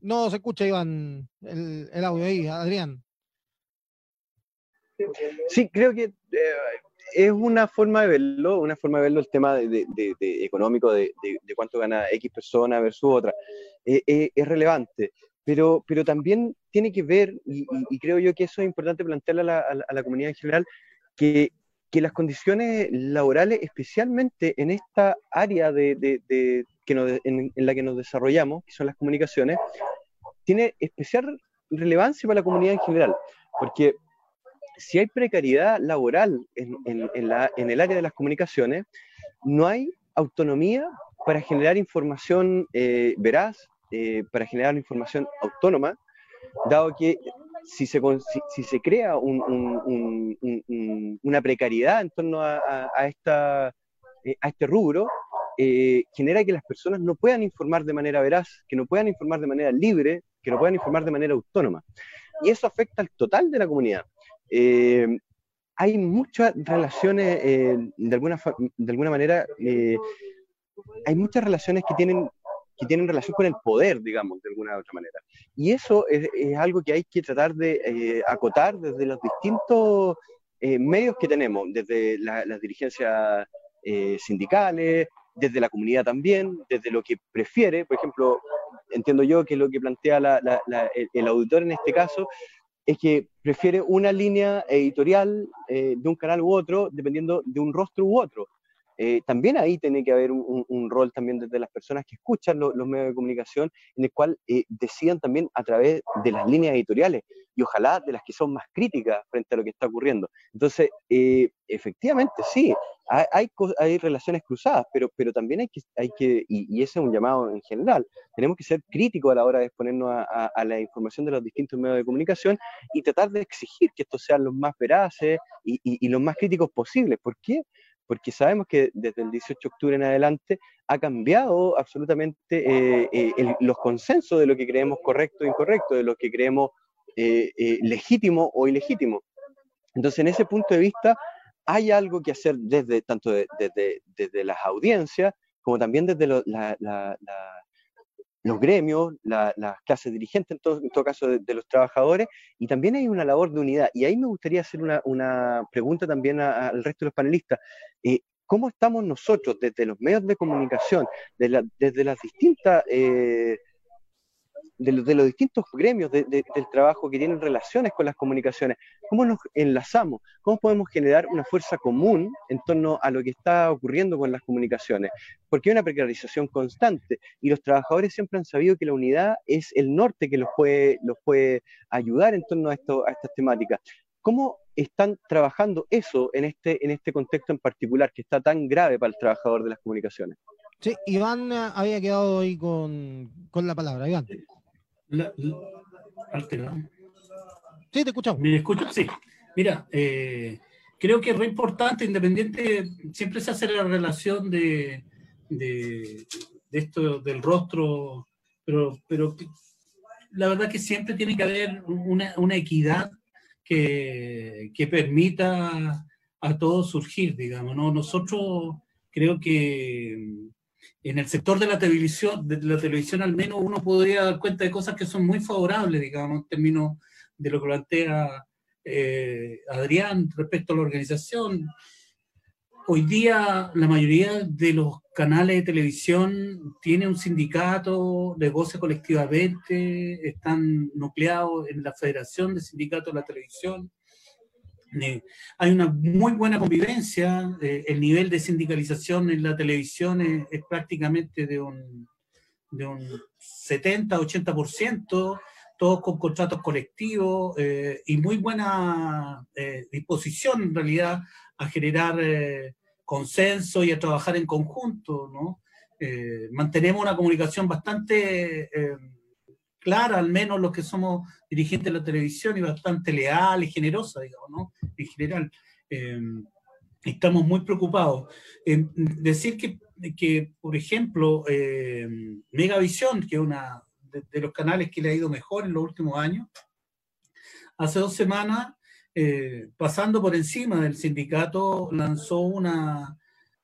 No se escucha, Iván, el, el audio ahí, Adrián. Sí, creo que eh, es una forma de verlo, una forma de verlo el tema de, económico, de, cuánto gana X persona versus otra. Eh, eh, es relevante, pero, pero también tiene que ver, y, creo yo que eso es importante plantearle a la, comunidad en general, que, las condiciones laborales, especialmente en esta área de, que en, en la que nos desarrollamos, que son las comunicaciones, tiene especial relevancia para la comunidad en general, porque si hay precariedad laboral en, el área de las comunicaciones, no hay autonomía para generar información eh, veraz, eh, para generar información autónoma, dado que si se, crea una precariedad en torno a, eh, a este rubro, genera que las personas no puedan informar de manera veraz, que no puedan informar de manera libre, que no puedan informar de manera autónoma. Y eso afecta al total de la comunidad. Eh, hay muchas relaciones, eh, de, alguna, de alguna manera, eh, hay muchas relaciones que tienen, que tienen relación con el poder, digamos, de alguna otra manera. Y eso es, algo que hay que tratar de acotar desde los distintos medios que tenemos, desde las dirigencias sindicales, desde la comunidad también, desde lo que prefiere, por ejemplo, entiendo yo que lo que plantea el auditor en este caso es que prefiere una línea editorial eh, de un canal u otro, dependiendo de un rostro u otro. Eh, también ahí tiene que haber un, rol también desde las personas que escuchan los medios de comunicación, en el cual eh, decidan también a través de las líneas editoriales y ojalá de las que son más críticas frente a lo que está ocurriendo. Entonces, efectivamente, sí, hay, hay, relaciones cruzadas, pero, pero también hay que, hay que y, ese es un llamado en general, tenemos que ser críticos a la hora de exponernos a, la información de los distintos medios de comunicación y tratar de exigir que estos sean los más veraces y, y, los más críticos posibles. ¿Por qué? Porque sabemos que desde el 18 de octubre en adelante ha cambiado absolutamente eh, eh, los consensos de lo que creemos correcto e incorrecto, de lo que creemos eh, legítimo o ilegítimo. Entonces, en ese punto de vista, hay algo que hacer desde tanto desde, desde las audiencias como también desde los gremios, las clases dirigentes, en todo, en todo caso de, los trabajadores, y también hay una labor de unidad. Y ahí me gustaría hacer una, pregunta también al resto de los panelistas. Eh, ¿Cómo estamos nosotros desde los medios de comunicación, desde las distintas... Eh, de, los distintos gremios del trabajo que tienen relaciones con las comunicaciones. ¿Cómo nos enlazamos? ¿Cómo podemos generar una fuerza común en torno a lo que está ocurriendo con las comunicaciones? Porque hay una precarización constante y los trabajadores siempre han sabido que la unidad es el norte que los puede, los puede ayudar en torno a, esto, a estas temáticas. ¿Cómo están trabajando eso en este, en este contexto en particular que está tan grave para el trabajador de las comunicaciones? Sí, Iván eh, había quedado ahí con, con la palabra. Iván. La, Sí, te escuchamos. ¿Me escucho? Sí. Mira, eh, creo que es re importante, independiente, siempre se hace la relación de, de, esto del rostro, pero, pero la verdad que siempre tiene que haber una, una equidad que, que, permita a todos surgir, digamos, ¿no? Nosotros creo que en el sector de la televisión, de la televisión al menos uno podría dar cuenta de cosas que son muy favorables, digamos, en términos de lo que plantea eh, Adrián respecto a la organización. Hoy día la mayoría de los canales de televisión tiene un sindicato, negocia colectivamente, están nucleados en la Federación de Sindicatos de la Televisión hay una muy buena convivencia, eh, el nivel de sindicalización en la televisión es, prácticamente de un, de un 70-80%, todos con contratos colectivos eh, y muy buena eh, disposición en realidad a generar consenso y a trabajar en conjunto. ¿no? mantenemos una comunicación bastante clara, al menos los que somos dirigentes de la televisión, y bastante leal y generosa, digamos, ¿no? En general. Em, estamos muy preocupados. Decir que, que, por ejemplo, em, Megavisión, que es una de, los canales que le ha ido mejor en los últimos años, hace dos semanas, eh, pasando por encima del sindicato, lanzó una,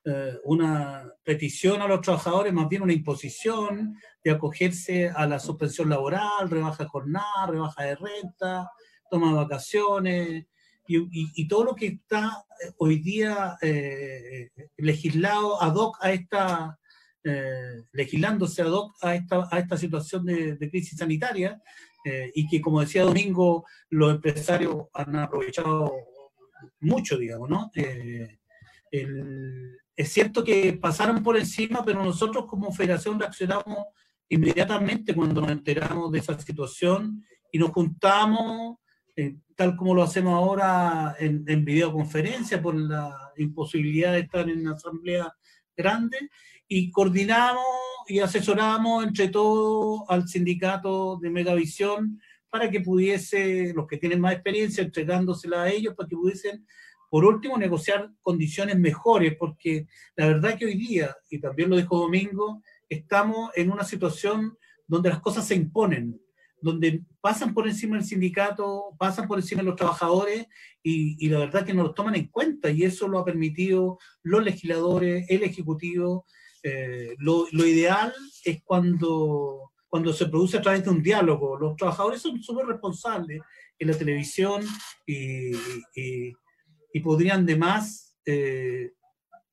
eh, una petición a los trabajadores, más bien una imposición de acogerse a la suspensión laboral, rebaja de jornada, rebaja de renta, toma de vacaciones y, todo lo que está eh, hoy día eh, legislado ad hoc a esta, legislándose ad hoc a esta, a esta situación de, crisis sanitaria y que, como decía Domingo, los empresarios han aprovechado mucho, digamos, ¿no? El, es cierto que pasaron por encima, pero nosotros como federación reaccionamos inmediatamente cuando nos enteramos de esa situación y nos juntamos, eh, tal como lo hacemos ahora en, videoconferencia por la imposibilidad de estar en una asamblea grande, y coordinamos y asesoramos entre todos al sindicato de Megavisión para que pudiese, los que tienen más experiencia, entregándosela a ellos, para que pudiesen por último, negociar condiciones mejores, porque la verdad que hoy día, y también lo dijo Domingo, estamos en una situación donde las cosas se imponen, donde pasan por encima del sindicato, pasan por encima de los trabajadores y, la verdad que no los toman en cuenta y eso lo ha permitido los legisladores, el Ejecutivo. Eh, lo, ideal es cuando, cuando se produce a través de un diálogo. Los trabajadores son súper responsables en la televisión y, y podrían además eh,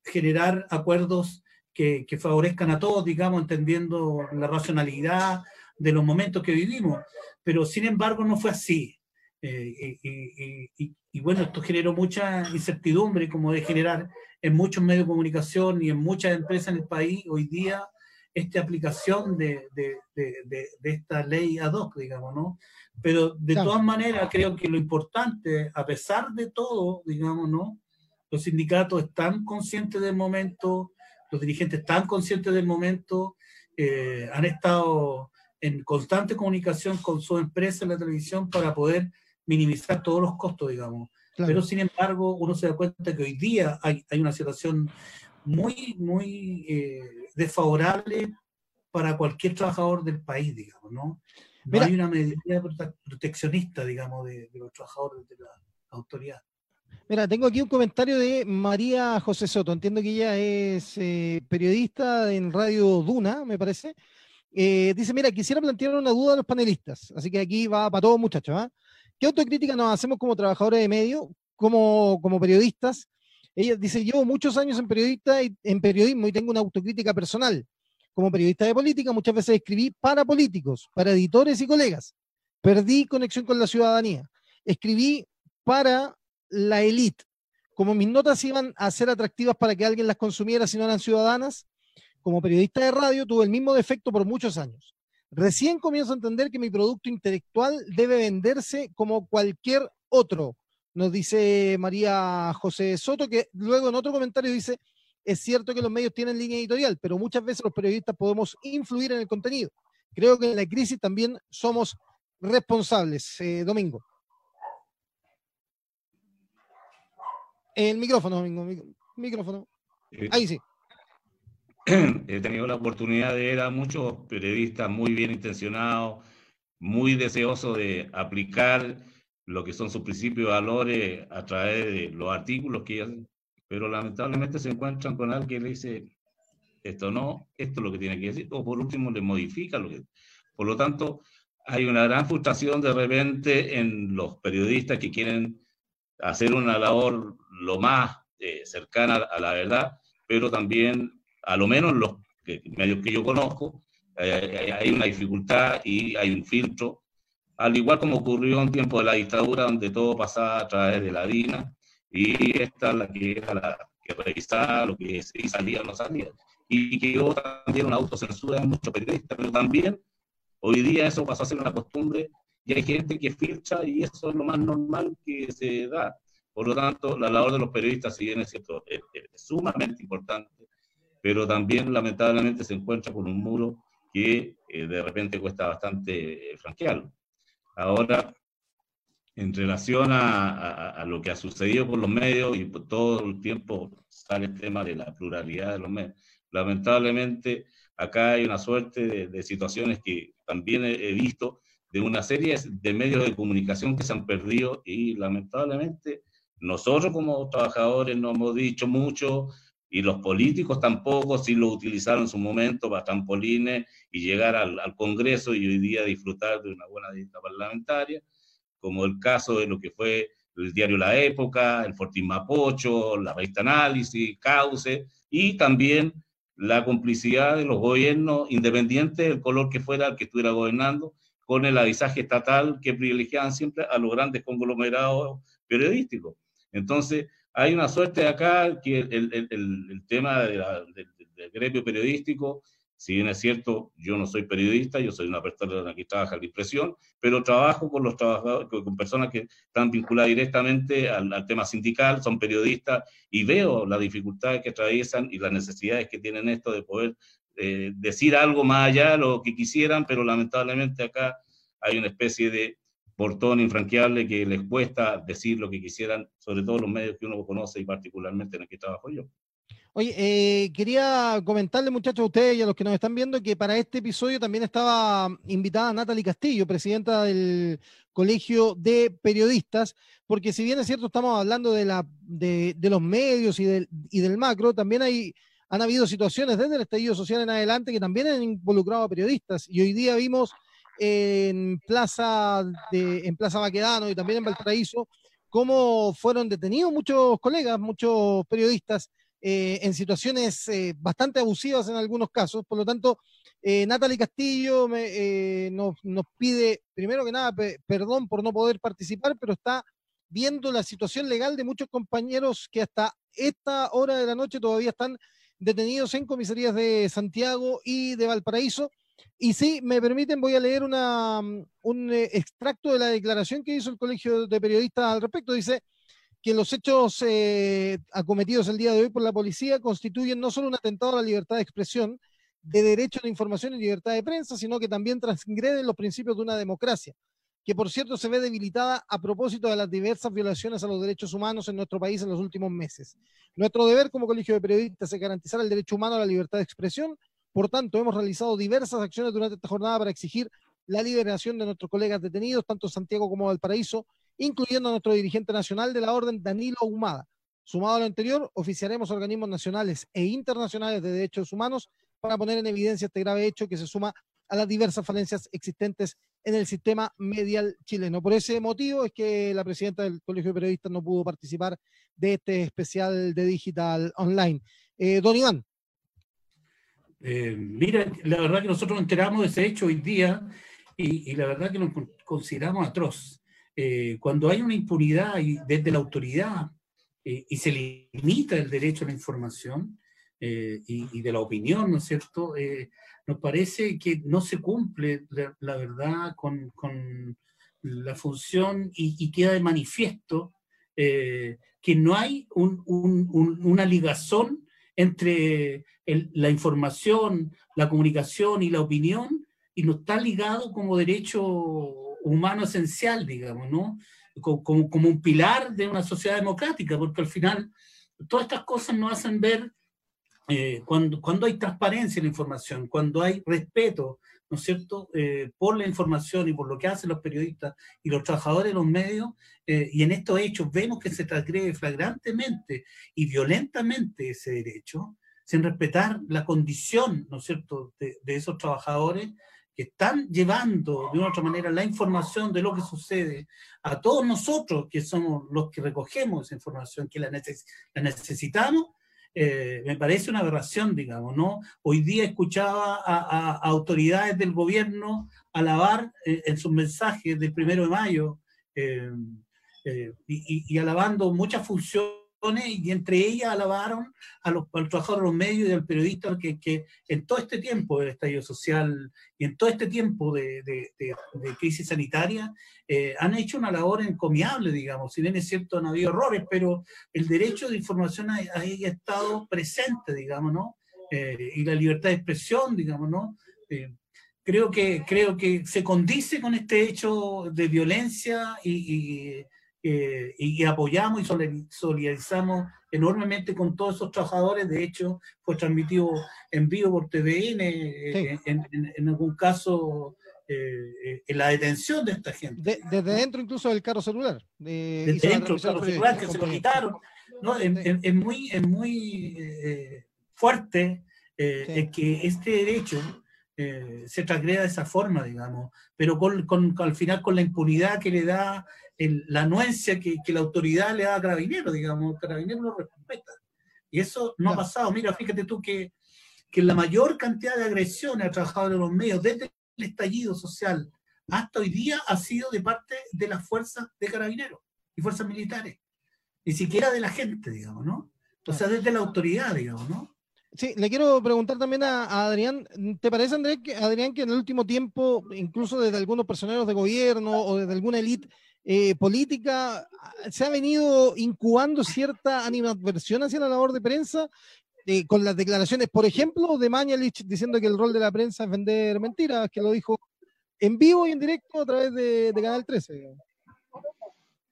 generar acuerdos que, favorezcan a todos, digamos, entendiendo la racionalidad de los momentos que vivimos. Pero sin embargo no fue así. Eh, y, bueno, esto generó mucha incertidumbre, como de generar en muchos medios de comunicación y en muchas empresas en el país hoy día esta aplicación de, de esta ley ad hoc, digamos, ¿no? Pero de todas maneras, creo que lo importante, a pesar de todo, digamos, ¿no? Los sindicatos están conscientes del momento, los dirigentes están conscientes del momento, eh, han estado en constante comunicación con su empresa en la televisión para poder minimizar todos los costos, digamos. Pero sin embargo, uno se da cuenta que hoy día hay, hay una situación muy, muy eh, desfavorable para cualquier trabajador del país, digamos, ¿no? No hay una medida proteccionista, digamos, de, los trabajadores de la autoridad. Mira, tengo aquí un comentario de María José Soto. Entiendo que ella es eh, periodista en Radio Duna, me parece. Eh, dice, mira, quisiera plantear una duda a los panelistas. Así que aquí va para todos, muchachos. ¿ah? ¿Qué autocrítica nos hacemos como trabajadores de medio, como, como periodistas? Ella dice, llevo muchos años en, periodista y, en periodismo y tengo una autocrítica personal. Como periodista de política, muchas veces escribí para políticos, para editores y colegas. Perdí conexión con la ciudadanía. Escribí para la élite. Como mis notas iban a ser atractivas para que alguien las consumiera si no eran ciudadanas, como periodista de radio tuve el mismo defecto por muchos años. Recién comienzo a entender que mi producto intelectual debe venderse como cualquier otro, nos dice María José Soto, que luego en otro comentario dice, es cierto que los medios tienen línea editorial, pero muchas veces los periodistas podemos influir en el contenido. Creo que en la crisis también somos responsables. Eh, Domingo. El micrófono, Domingo. Micrófono. Ahí sí. He tenido la oportunidad de ver a muchos periodistas muy bien intencionados, muy deseosos de aplicar lo que son sus principios y valores a través de los artículos que hacen, pero lamentablemente se encuentran con alguien que le dice, esto no, esto es lo que tiene que decir, o por último le modifica lo que... Por lo tanto, hay una gran frustración de repente en los periodistas que quieren hacer una labor lo más eh, cercana a la verdad, pero también, a lo menos los medios que yo conozco, eh, hay una dificultad y hay un filtro al igual como ocurrió en tiempo de la dictadura, donde todo pasaba a través de la DINA, y esta es la que era la que revisaba lo que salía o no salía. Y que hubo también una autocensura de muchos periodistas, pero también hoy día eso pasó a ser una costumbre y hay gente que filtra y eso es lo más normal que se da. Por lo tanto, la labor de los periodistas, si bien es cierto, es, sumamente importante, pero también lamentablemente se encuentra con un muro que eh, de repente cuesta bastante eh, franquearlo. Ahora, en relación a, lo que ha sucedido con los medios, y todo el tiempo sale el tema de la pluralidad de los medios, lamentablemente acá hay una suerte de, situaciones que también he, visto de una serie de medios de comunicación que se han perdido y lamentablemente nosotros como trabajadores no hemos dicho mucho y los políticos tampoco, si lo utilizaron en su momento para trampolines y llegar al, Congreso y hoy día disfrutar de una buena dieta parlamentaria, como el caso de lo que fue el diario La Época, el Fortín Mapocho, la revista Análisis, Cauce, y también la complicidad de los gobiernos independientes del color que fuera el que estuviera gobernando, con el avisaje estatal que privilegiaban siempre a los grandes conglomerados periodísticos. Entonces, hay una suerte acá que el, el, el, tema del, gremio periodístico, si bien es cierto, yo no soy periodista, yo soy una persona que trabaja en la impresión, pero trabajo con los trabajadores, con personas que están vinculadas directamente al, tema sindical, son periodistas, y veo las dificultades que atraviesan y las necesidades que tienen esto de poder eh, decir algo más allá de lo que quisieran, pero lamentablemente acá hay una especie de portón infranqueable que les cuesta decir lo que quisieran, sobre todo los medios que uno conoce y particularmente en el que trabajo yo. Oye, eh, quería comentarle, muchachos, a ustedes y a los que nos están viendo, que para este episodio también estaba invitada Natalie Castillo, presidenta del Colegio de Periodistas, porque si bien es cierto, estamos hablando de, la, de, los medios y del, y del macro, también hay, han habido situaciones desde el estallido social en adelante que también han involucrado a periodistas. Y hoy día vimos en Plaza, de, en Plaza Maquedano y también en Valparaíso, cómo fueron detenidos muchos colegas, muchos periodistas eh, en situaciones eh, bastante abusivas en algunos casos. Por lo tanto, eh, Natalie Castillo me, nos, nos, pide, primero que nada, perdón por no poder participar, pero está viendo la situación legal de muchos compañeros que hasta esta hora de la noche todavía están detenidos en comisarías de Santiago y de Valparaíso y si me permiten, voy a leer una, mm, un eh, extracto de la declaración que hizo el Colegio de Periodistas al respecto. Dice que los hechos eh, acometidos el día de hoy por la policía constituyen no solo un atentado a la libertad de expresión, de derecho a la información y libertad de prensa, sino que también transgreden los principios de una democracia, que por cierto se ve debilitada a propósito de las diversas violaciones a los derechos humanos en nuestro país en los últimos meses. Nuestro deber como Colegio de Periodistas es garantizar el derecho humano a la libertad de expresión por tanto, hemos realizado diversas acciones durante esta jornada para exigir la liberación de nuestros colegas detenidos, tanto en Santiago como Valparaíso, incluyendo a nuestro dirigente nacional de la Orden, Danilo Humada. Sumado a lo anterior, oficiaremos organismos nacionales e internacionales de derechos humanos para poner en evidencia este grave hecho que se suma a las diversas falencias existentes en el sistema medial chileno. Por ese motivo es que la presidenta del Colegio de Periodistas no pudo participar de este especial de Digital Online. Eh, don Iván. Eh, mira, la verdad que nosotros nos enteramos de ese hecho hoy día y, la verdad que lo consideramos atroz. Eh, cuando hay una impunidad y desde la autoridad eh, y se limita el derecho a la información y, de la opinión, ¿no es cierto? nos parece que no se cumple la, verdad con, con, la función y, queda de manifiesto que no hay un, un, una ligazón entre la información, la comunicación y la opinión, y no está ligado como derecho humano esencial, digamos, ¿no? Como, como, un pilar de una sociedad democrática, porque al final todas estas cosas nos hacen ver eh, cuando, cuando hay transparencia en la información, cuando hay respeto, ¿no es cierto?, eh, por la información y por lo que hacen los periodistas y los trabajadores de los medios, eh, y en estos hechos vemos que se transgrede flagrantemente y violentamente ese derecho, sin respetar la condición, ¿no es cierto?, de, esos trabajadores que están llevando de una u otra manera la información de lo que sucede a todos nosotros, que somos los que recogemos esa información, que la, la necesitamos, eh, me parece una aberración, digamos, ¿no? Hoy día escuchaba a, autoridades del gobierno alabar eh, en sus mensajes del primero de mayo eh, y, alabando muchas funciones y entre ellas alabaron a los, trabajadores de los medios y al periodista que, que, en todo este tiempo del estallido social y en todo este tiempo de, de, de, crisis sanitaria eh, han hecho una labor encomiable, digamos. Si bien es cierto, han habido errores, pero el derecho de información ha, ha estado presente, digamos, ¿no? Eh, y la libertad de expresión, digamos, ¿no? Eh, creo, que, creo que se condice con este hecho de violencia y eh, y, apoyamos y solidarizamos enormemente con todos esos trabajadores. De hecho, fue transmitido en vivo por TVN, eh, en, algún caso eh, en la detención de esta gente. desde dentro incluso del carro celular. desde dentro del carro celular, que se lo quitaron. ¿no? Es, muy, es muy fuerte que este derecho se transgreda de esa forma, digamos, pero con, con, al final con la impunidad que le da la anuencia que, la autoridad le da a Carabineros, digamos, Carabineros lo respeta. Y eso no ha pasado. Mira, fíjate tú que, que la mayor cantidad de agresiones a trabajadores de los medios desde el estallido social hasta hoy día ha sido de parte de las fuerzas de Carabineros y fuerzas militares. Ni siquiera de la gente, digamos, ¿no? O sea, desde la autoridad, digamos, ¿no? Sí, le quiero preguntar también a, Adrián, ¿te parece, Andrés, que, Adrián, que en el último tiempo, incluso desde algunos personeros de gobierno o desde alguna élite, eh, política, se ha venido incubando cierta animadversión hacia la labor de prensa eh, con las declaraciones, por ejemplo, de Mañalich diciendo que el rol de la prensa es vender mentiras, que lo dijo en vivo y en directo a través de, Canal 13.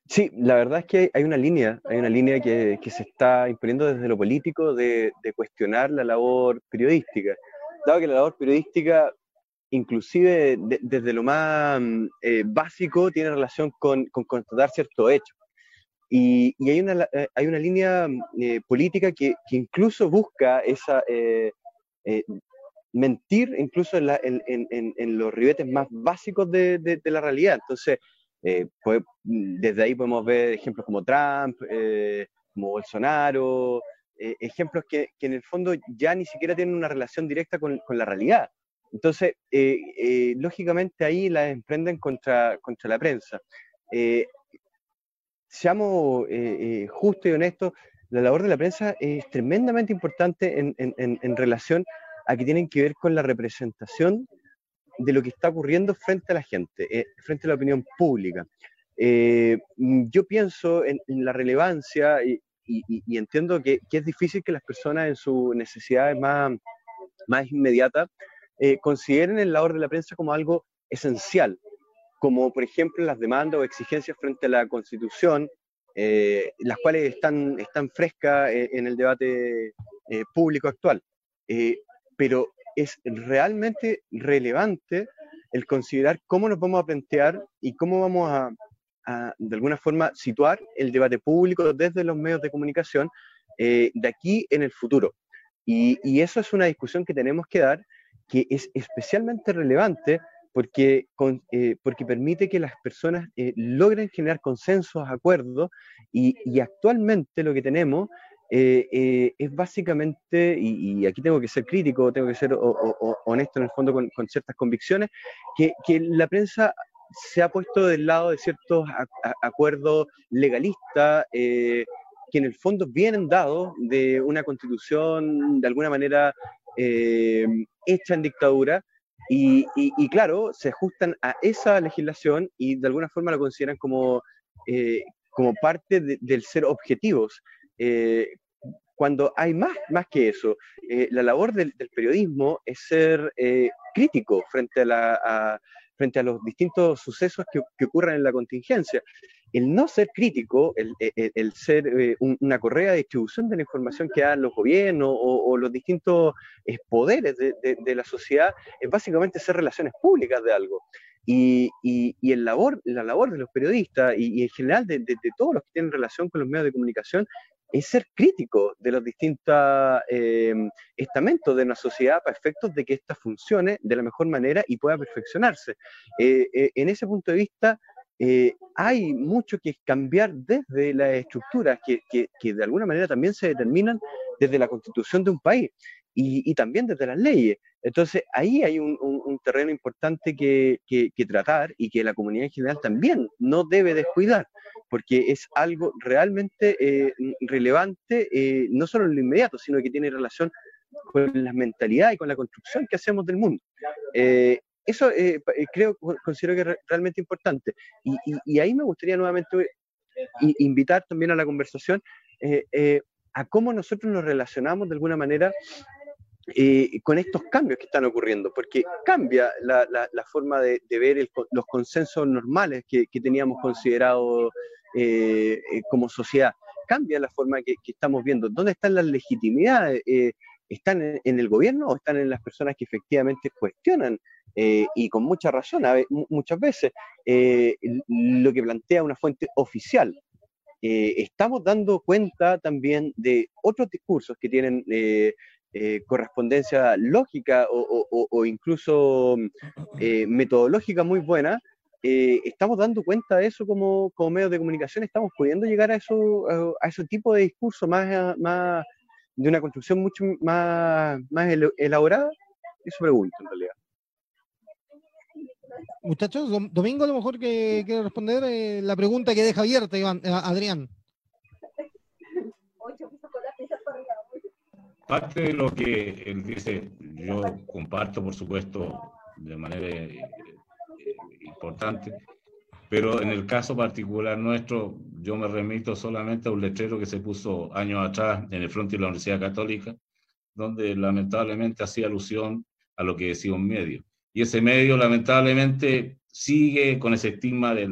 Sí, la verdad es que hay una línea, hay una línea que, se está imponiendo desde lo político de, de, cuestionar la labor periodística. Dado que la labor periodística inclusive desde lo más eh, básico, tiene relación con, con constatar ciertos hechos. Y, hay, una, eh, hay una línea eh, política que, que, incluso busca esa mentir incluso en, los ribetes más básicos de, de, la realidad. Entonces, pues, desde ahí podemos ver ejemplos como Trump, como Bolsonaro, ejemplos que, que, en el fondo ya ni siquiera tienen una relación directa con, con la realidad. Entonces, eh, eh, lógicamente ahí la emprenden contra, contra la prensa. Eh, seamos justos y honestos, la labor de la prensa es tremendamente importante en, en, relación a que tienen que ver con la representación de lo que está ocurriendo frente a la gente, frente a la opinión pública. yo pienso en, la relevancia y, entiendo que, que, es difícil que las personas en sus necesidades más, más inmediatas eh, consideren el labor de la prensa como algo esencial, como por ejemplo las demandas o exigencias frente a la Constitución, eh, las cuales están, frescas eh, en el debate público actual. pero es realmente relevante el considerar cómo nos vamos a plantear y cómo vamos a, de alguna forma, situar el debate público desde los medios de comunicación de aquí en el futuro. Y, eso es una discusión que tenemos que dar que es especialmente relevante porque, eh, porque permite que las personas eh, logren generar consensos, acuerdos, y, actualmente lo que tenemos es básicamente, y, aquí tengo que ser crítico, tengo que ser honesto en el fondo con, ciertas convicciones, que, la prensa se ha puesto del lado de ciertos acuerdos legalistas que en el fondo vienen dados de una constitución de alguna manera hecha en dictadura y, claro, se ajustan a esa legislación y de alguna forma lo consideran como, eh, como parte del ser objetivos. Eh, cuando hay más, más que eso, eh, la labor del, periodismo es ser crítico frente a, la, frente a los distintos sucesos que, que ocurran en la contingencia el no ser crítico, el, el, ser eh, una correa de distribución de la información que dan los gobiernos o, los distintos eh, poderes de, de, la sociedad, es básicamente ser relaciones públicas de algo. Y, y, y el labor, la labor de los periodistas y, en general de, de, todos los que tienen relación con los medios de comunicación es ser crítico de los distintos eh, estamentos de una sociedad para efectos de que ésta funcione de la mejor manera y pueda perfeccionarse. en ese punto de vista, eh, hay mucho que cambiar desde las estructuras que, que, de alguna manera también se determinan desde la constitución de un país y, también desde las leyes. Entonces ahí hay un, un, terreno importante que, que, tratar y que la comunidad en general también no debe descuidar, porque es algo realmente eh, relevante, eh, no solo en lo inmediato, sino que tiene relación con la mentalidad y con la construcción que hacemos del mundo. Eso eh, eh, creo, considero que es realmente importante. Y, ahí me gustaría nuevamente invitar también a la conversación eh, a cómo nosotros nos relacionamos de alguna manera con estos cambios que están ocurriendo, porque cambia la, forma de, ver los consensos normales que, teníamos considerados como sociedad. Cambia la forma que, estamos viendo. ¿Dónde están las legitimidades? ¿Están en, el gobierno o están en las personas que efectivamente cuestionan eh, y con mucha razón, muchas veces, eh, lo que plantea una fuente oficial. Eh, estamos dando cuenta también de otros discursos que tienen correspondencia lógica o, incluso metodológica muy buena. estamos dando cuenta de eso como, como medios de comunicación, estamos pudiendo llegar a eso, a ese tipo de discurso más, más de una construcción mucho más, más elaborada. Eso pregunto en realidad. Muchachos, Domingo a lo mejor que quiere responder eh, la pregunta que deja abierta, Iván, eh, Adrián. Parte de lo que él dice, yo comparto, por supuesto, de manera eh, importante, pero en el caso particular nuestro, yo me remito solamente a un letrero que se puso años atrás en el frente de la Universidad Católica, donde lamentablemente hacía alusión a lo que decía un medio y ese medio lamentablemente sigue con ese estigma de,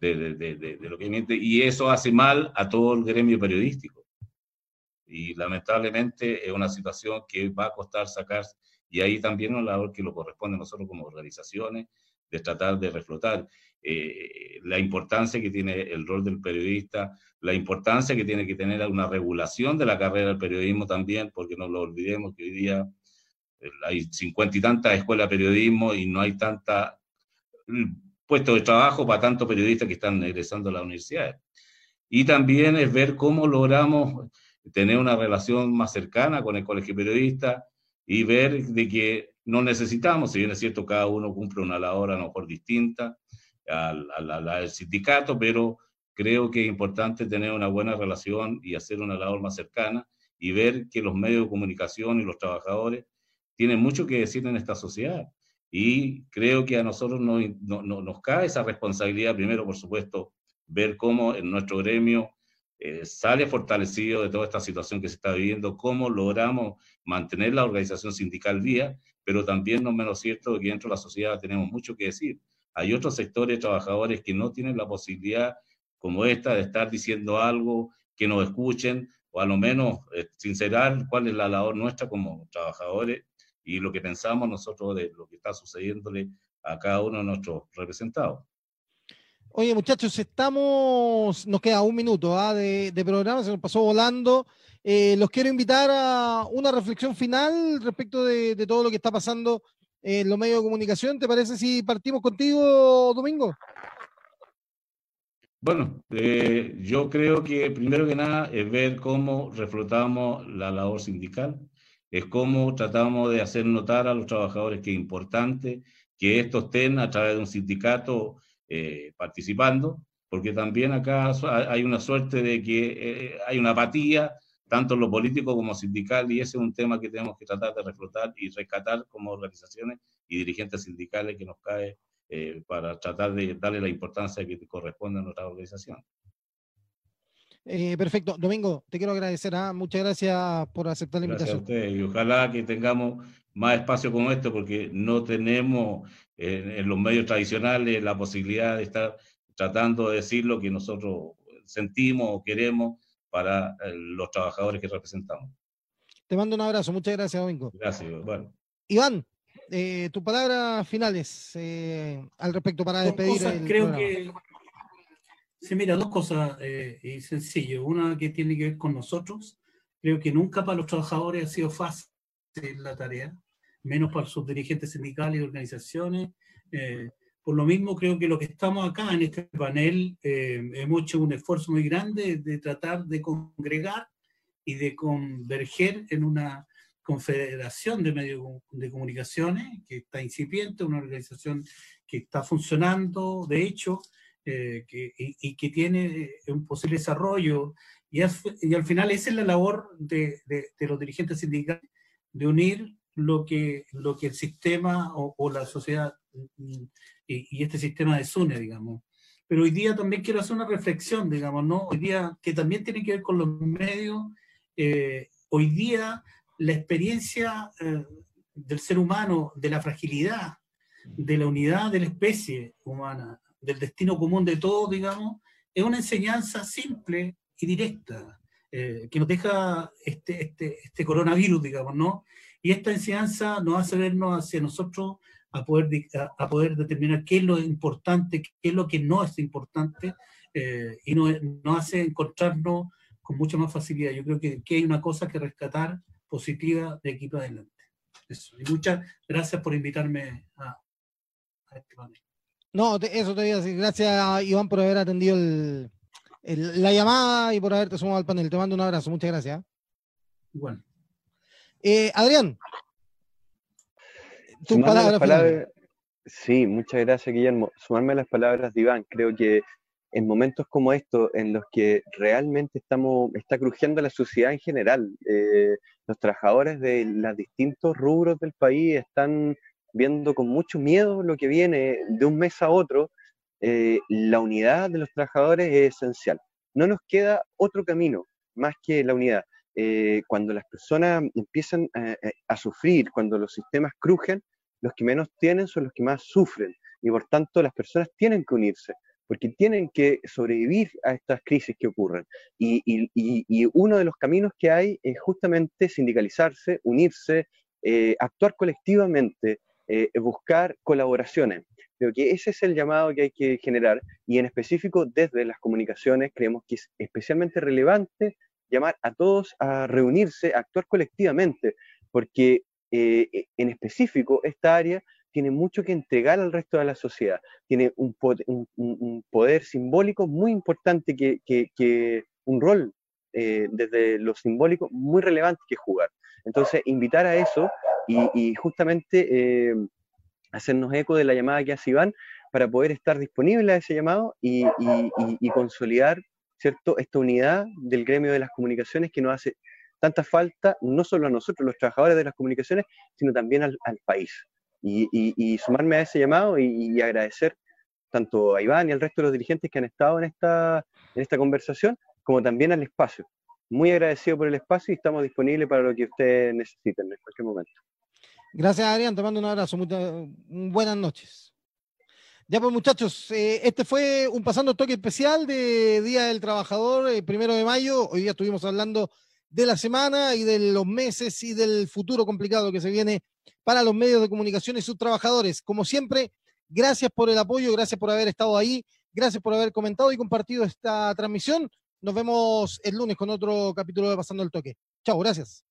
de, lo que miente y eso hace mal a todo el gremio periodístico. Y lamentablemente es una situación que va a costar sacar y ahí también es la labor que lo corresponde a nosotros como organizaciones de tratar de reflotar eh, la importancia que tiene el rol del periodista, la importancia que tiene que tener una regulación de la carrera del periodismo también, porque no lo olvidemos que hoy día hay cincuenta y tantas escuelas de periodismo y no hay tanta mm, puestos de trabajo para tantos periodistas que están egresando a la universidad. Y también es ver cómo logramos tener una relación más cercana con el colegio periodista y ver de que no necesitamos, si bien es cierto, cada uno cumple una labor a lo mejor distinta al, al sindicato, pero creo que es importante tener una buena relación y hacer una labor más cercana y ver que los medios de comunicación y los trabajadores tiene mucho que decir en esta sociedad. Y creo que a nosotros no, nos cae esa responsabilidad, primero, por supuesto, ver cómo en nuestro gremio eh, sale fortalecido de toda esta situación que se está viviendo, cómo logramos mantener la organización sindical vía, pero también no menos cierto que dentro de la sociedad tenemos mucho que decir. Hay otros sectores trabajadores que no tienen la posibilidad como esta de estar diciendo algo, que nos escuchen, o a lo menos eh, sincerar cuál es la labor nuestra como trabajadores y lo que pensamos nosotros de lo que está sucediéndole a cada uno de nuestros representados. Oye, muchachos, estamos, nos queda un minuto ¿ah? de, programa, se nos pasó volando. Eh, los quiero invitar a una reflexión final respecto de, de, todo lo que está pasando en los medios de comunicación. ¿Te parece si partimos contigo, Domingo? Bueno, eh, yo creo que primero que nada es ver cómo reflotamos la labor sindical, es cómo tratamos de hacer notar a los trabajadores que es importante que estos estén a través de un sindicato eh, participando, porque también acá hay una suerte de que eh, hay una apatía, tanto en lo político como sindical, y ese es un tema que tenemos que tratar de reflotar y rescatar como organizaciones y dirigentes sindicales que nos cae eh, para tratar de darle la importancia que corresponde a nuestra organización. Eh, perfecto. Domingo, te quiero agradecer. ¿ah? Muchas gracias por aceptar la invitación. Gracias a usted y ojalá que tengamos más espacio como este porque no tenemos en los medios tradicionales la posibilidad de estar tratando de decir lo que nosotros sentimos o queremos para eh, los trabajadores que representamos. Te mando un abrazo. Muchas gracias, Domingo. Gracias. Bueno. Iván, eh, tus palabras finales eh, al respecto para despedir. creo que. Sí, mira, dos cosas eh, y sencillo. Una que tiene que ver con nosotros. Creo que nunca para los trabajadores ha sido fácil la tarea, menos para sus dirigentes sindicales y organizaciones. por lo mismo, creo que lo que estamos acá en este panel hemos hecho un esfuerzo muy grande de tratar de congregar y de converger en una Confederación de Medios de Comunicaciones, que está incipiente, una organización que está funcionando, de hecho, eh, y, que tiene eh, un posible desarrollo. Y, y, al final esa es la labor de, los dirigentes sindicales, de unir lo que, lo que el sistema o, la sociedad y, este sistema desune, digamos. Pero hoy día también quiero hacer una reflexión, digamos, ¿no? Hoy día, que también tiene que ver con los medios, eh, hoy día la experiencia eh, del ser humano, de la fragilidad, de la unidad de la especie humana, del destino común de todos, digamos, es una enseñanza simple y directa eh, que nos deja este, este, este, coronavirus, digamos, ¿no? Y esta enseñanza nos hace vernos hacia nosotros a poder, a, poder determinar qué es lo importante, qué es lo que no es importante, eh, y nos, nos, hace encontrarnos con mucha más facilidad. Yo creo que, que hay una cosa que rescatar positiva de aquí para adelante. Y muchas gracias por invitarme a, este panel. No, eso te voy a decir. Gracias, Iván, por haber atendido la llamada y por haberte sumado al panel. Te mando un abrazo. Muchas gracias. Bueno. Eh, Adrián. Tu palabra. Sí, muchas gracias, Guillermo. Sumarme a las palabras de Iván. Creo que en momentos como estos, en los que realmente estamos, está crujiendo la sociedad en general, eh, los trabajadores de los distintos rubros del país están viendo con mucho miedo lo que viene de un mes a otro, eh, la unidad de los trabajadores es esencial. No nos queda otro camino más que la unidad. Eh, cuando las personas empiezan a sufrir, cuando los sistemas crujen, los que menos tienen son los que más sufren y por tanto las personas tienen que unirse porque tienen que sobrevivir a estas crisis que ocurren. Y, uno de los caminos que hay es justamente sindicalizarse, unirse, eh, actuar colectivamente, eh, buscar colaboraciones. Creo que ese es el llamado que hay que generar y en específico desde las comunicaciones creemos que es especialmente relevante llamar a todos a reunirse, a actuar colectivamente, porque eh, en específico esta área tiene mucho que entregar al resto de la sociedad, tiene un, poder, simbólico muy importante, que, un rol eh, desde lo simbólico muy relevante que jugar. Entonces, invitar a eso y, justamente eh, hacernos eco de la llamada que hace Iván para poder estar disponible a ese llamado y, consolidar ¿cierto? esta unidad del gremio de las comunicaciones que nos hace tanta falta, no solo a nosotros, los trabajadores de las comunicaciones, sino también al país y, sumarme a ese llamado y, agradecer tanto a Iván y al resto de los dirigentes que han estado en esta, en esta conversación, como también al espacio. Muy agradecido por el espacio y estamos disponibles para lo que ustedes necesiten en cualquier momento. Gracias, Adrián. Te mando un abrazo. buenas noches. Ya pues muchachos, eh, este fue un pasando toque especial de Día del Trabajador, el primero de mayo. Hoy día estuvimos hablando de la semana y de los meses y del futuro complicado que se viene para los medios de comunicación y sus trabajadores. Como siempre, gracias por el apoyo, gracias por haber estado ahí, gracias por haber comentado y compartido esta transmisión. Nos vemos el lunes con otro capítulo de Pasando el Toque. Chao, gracias.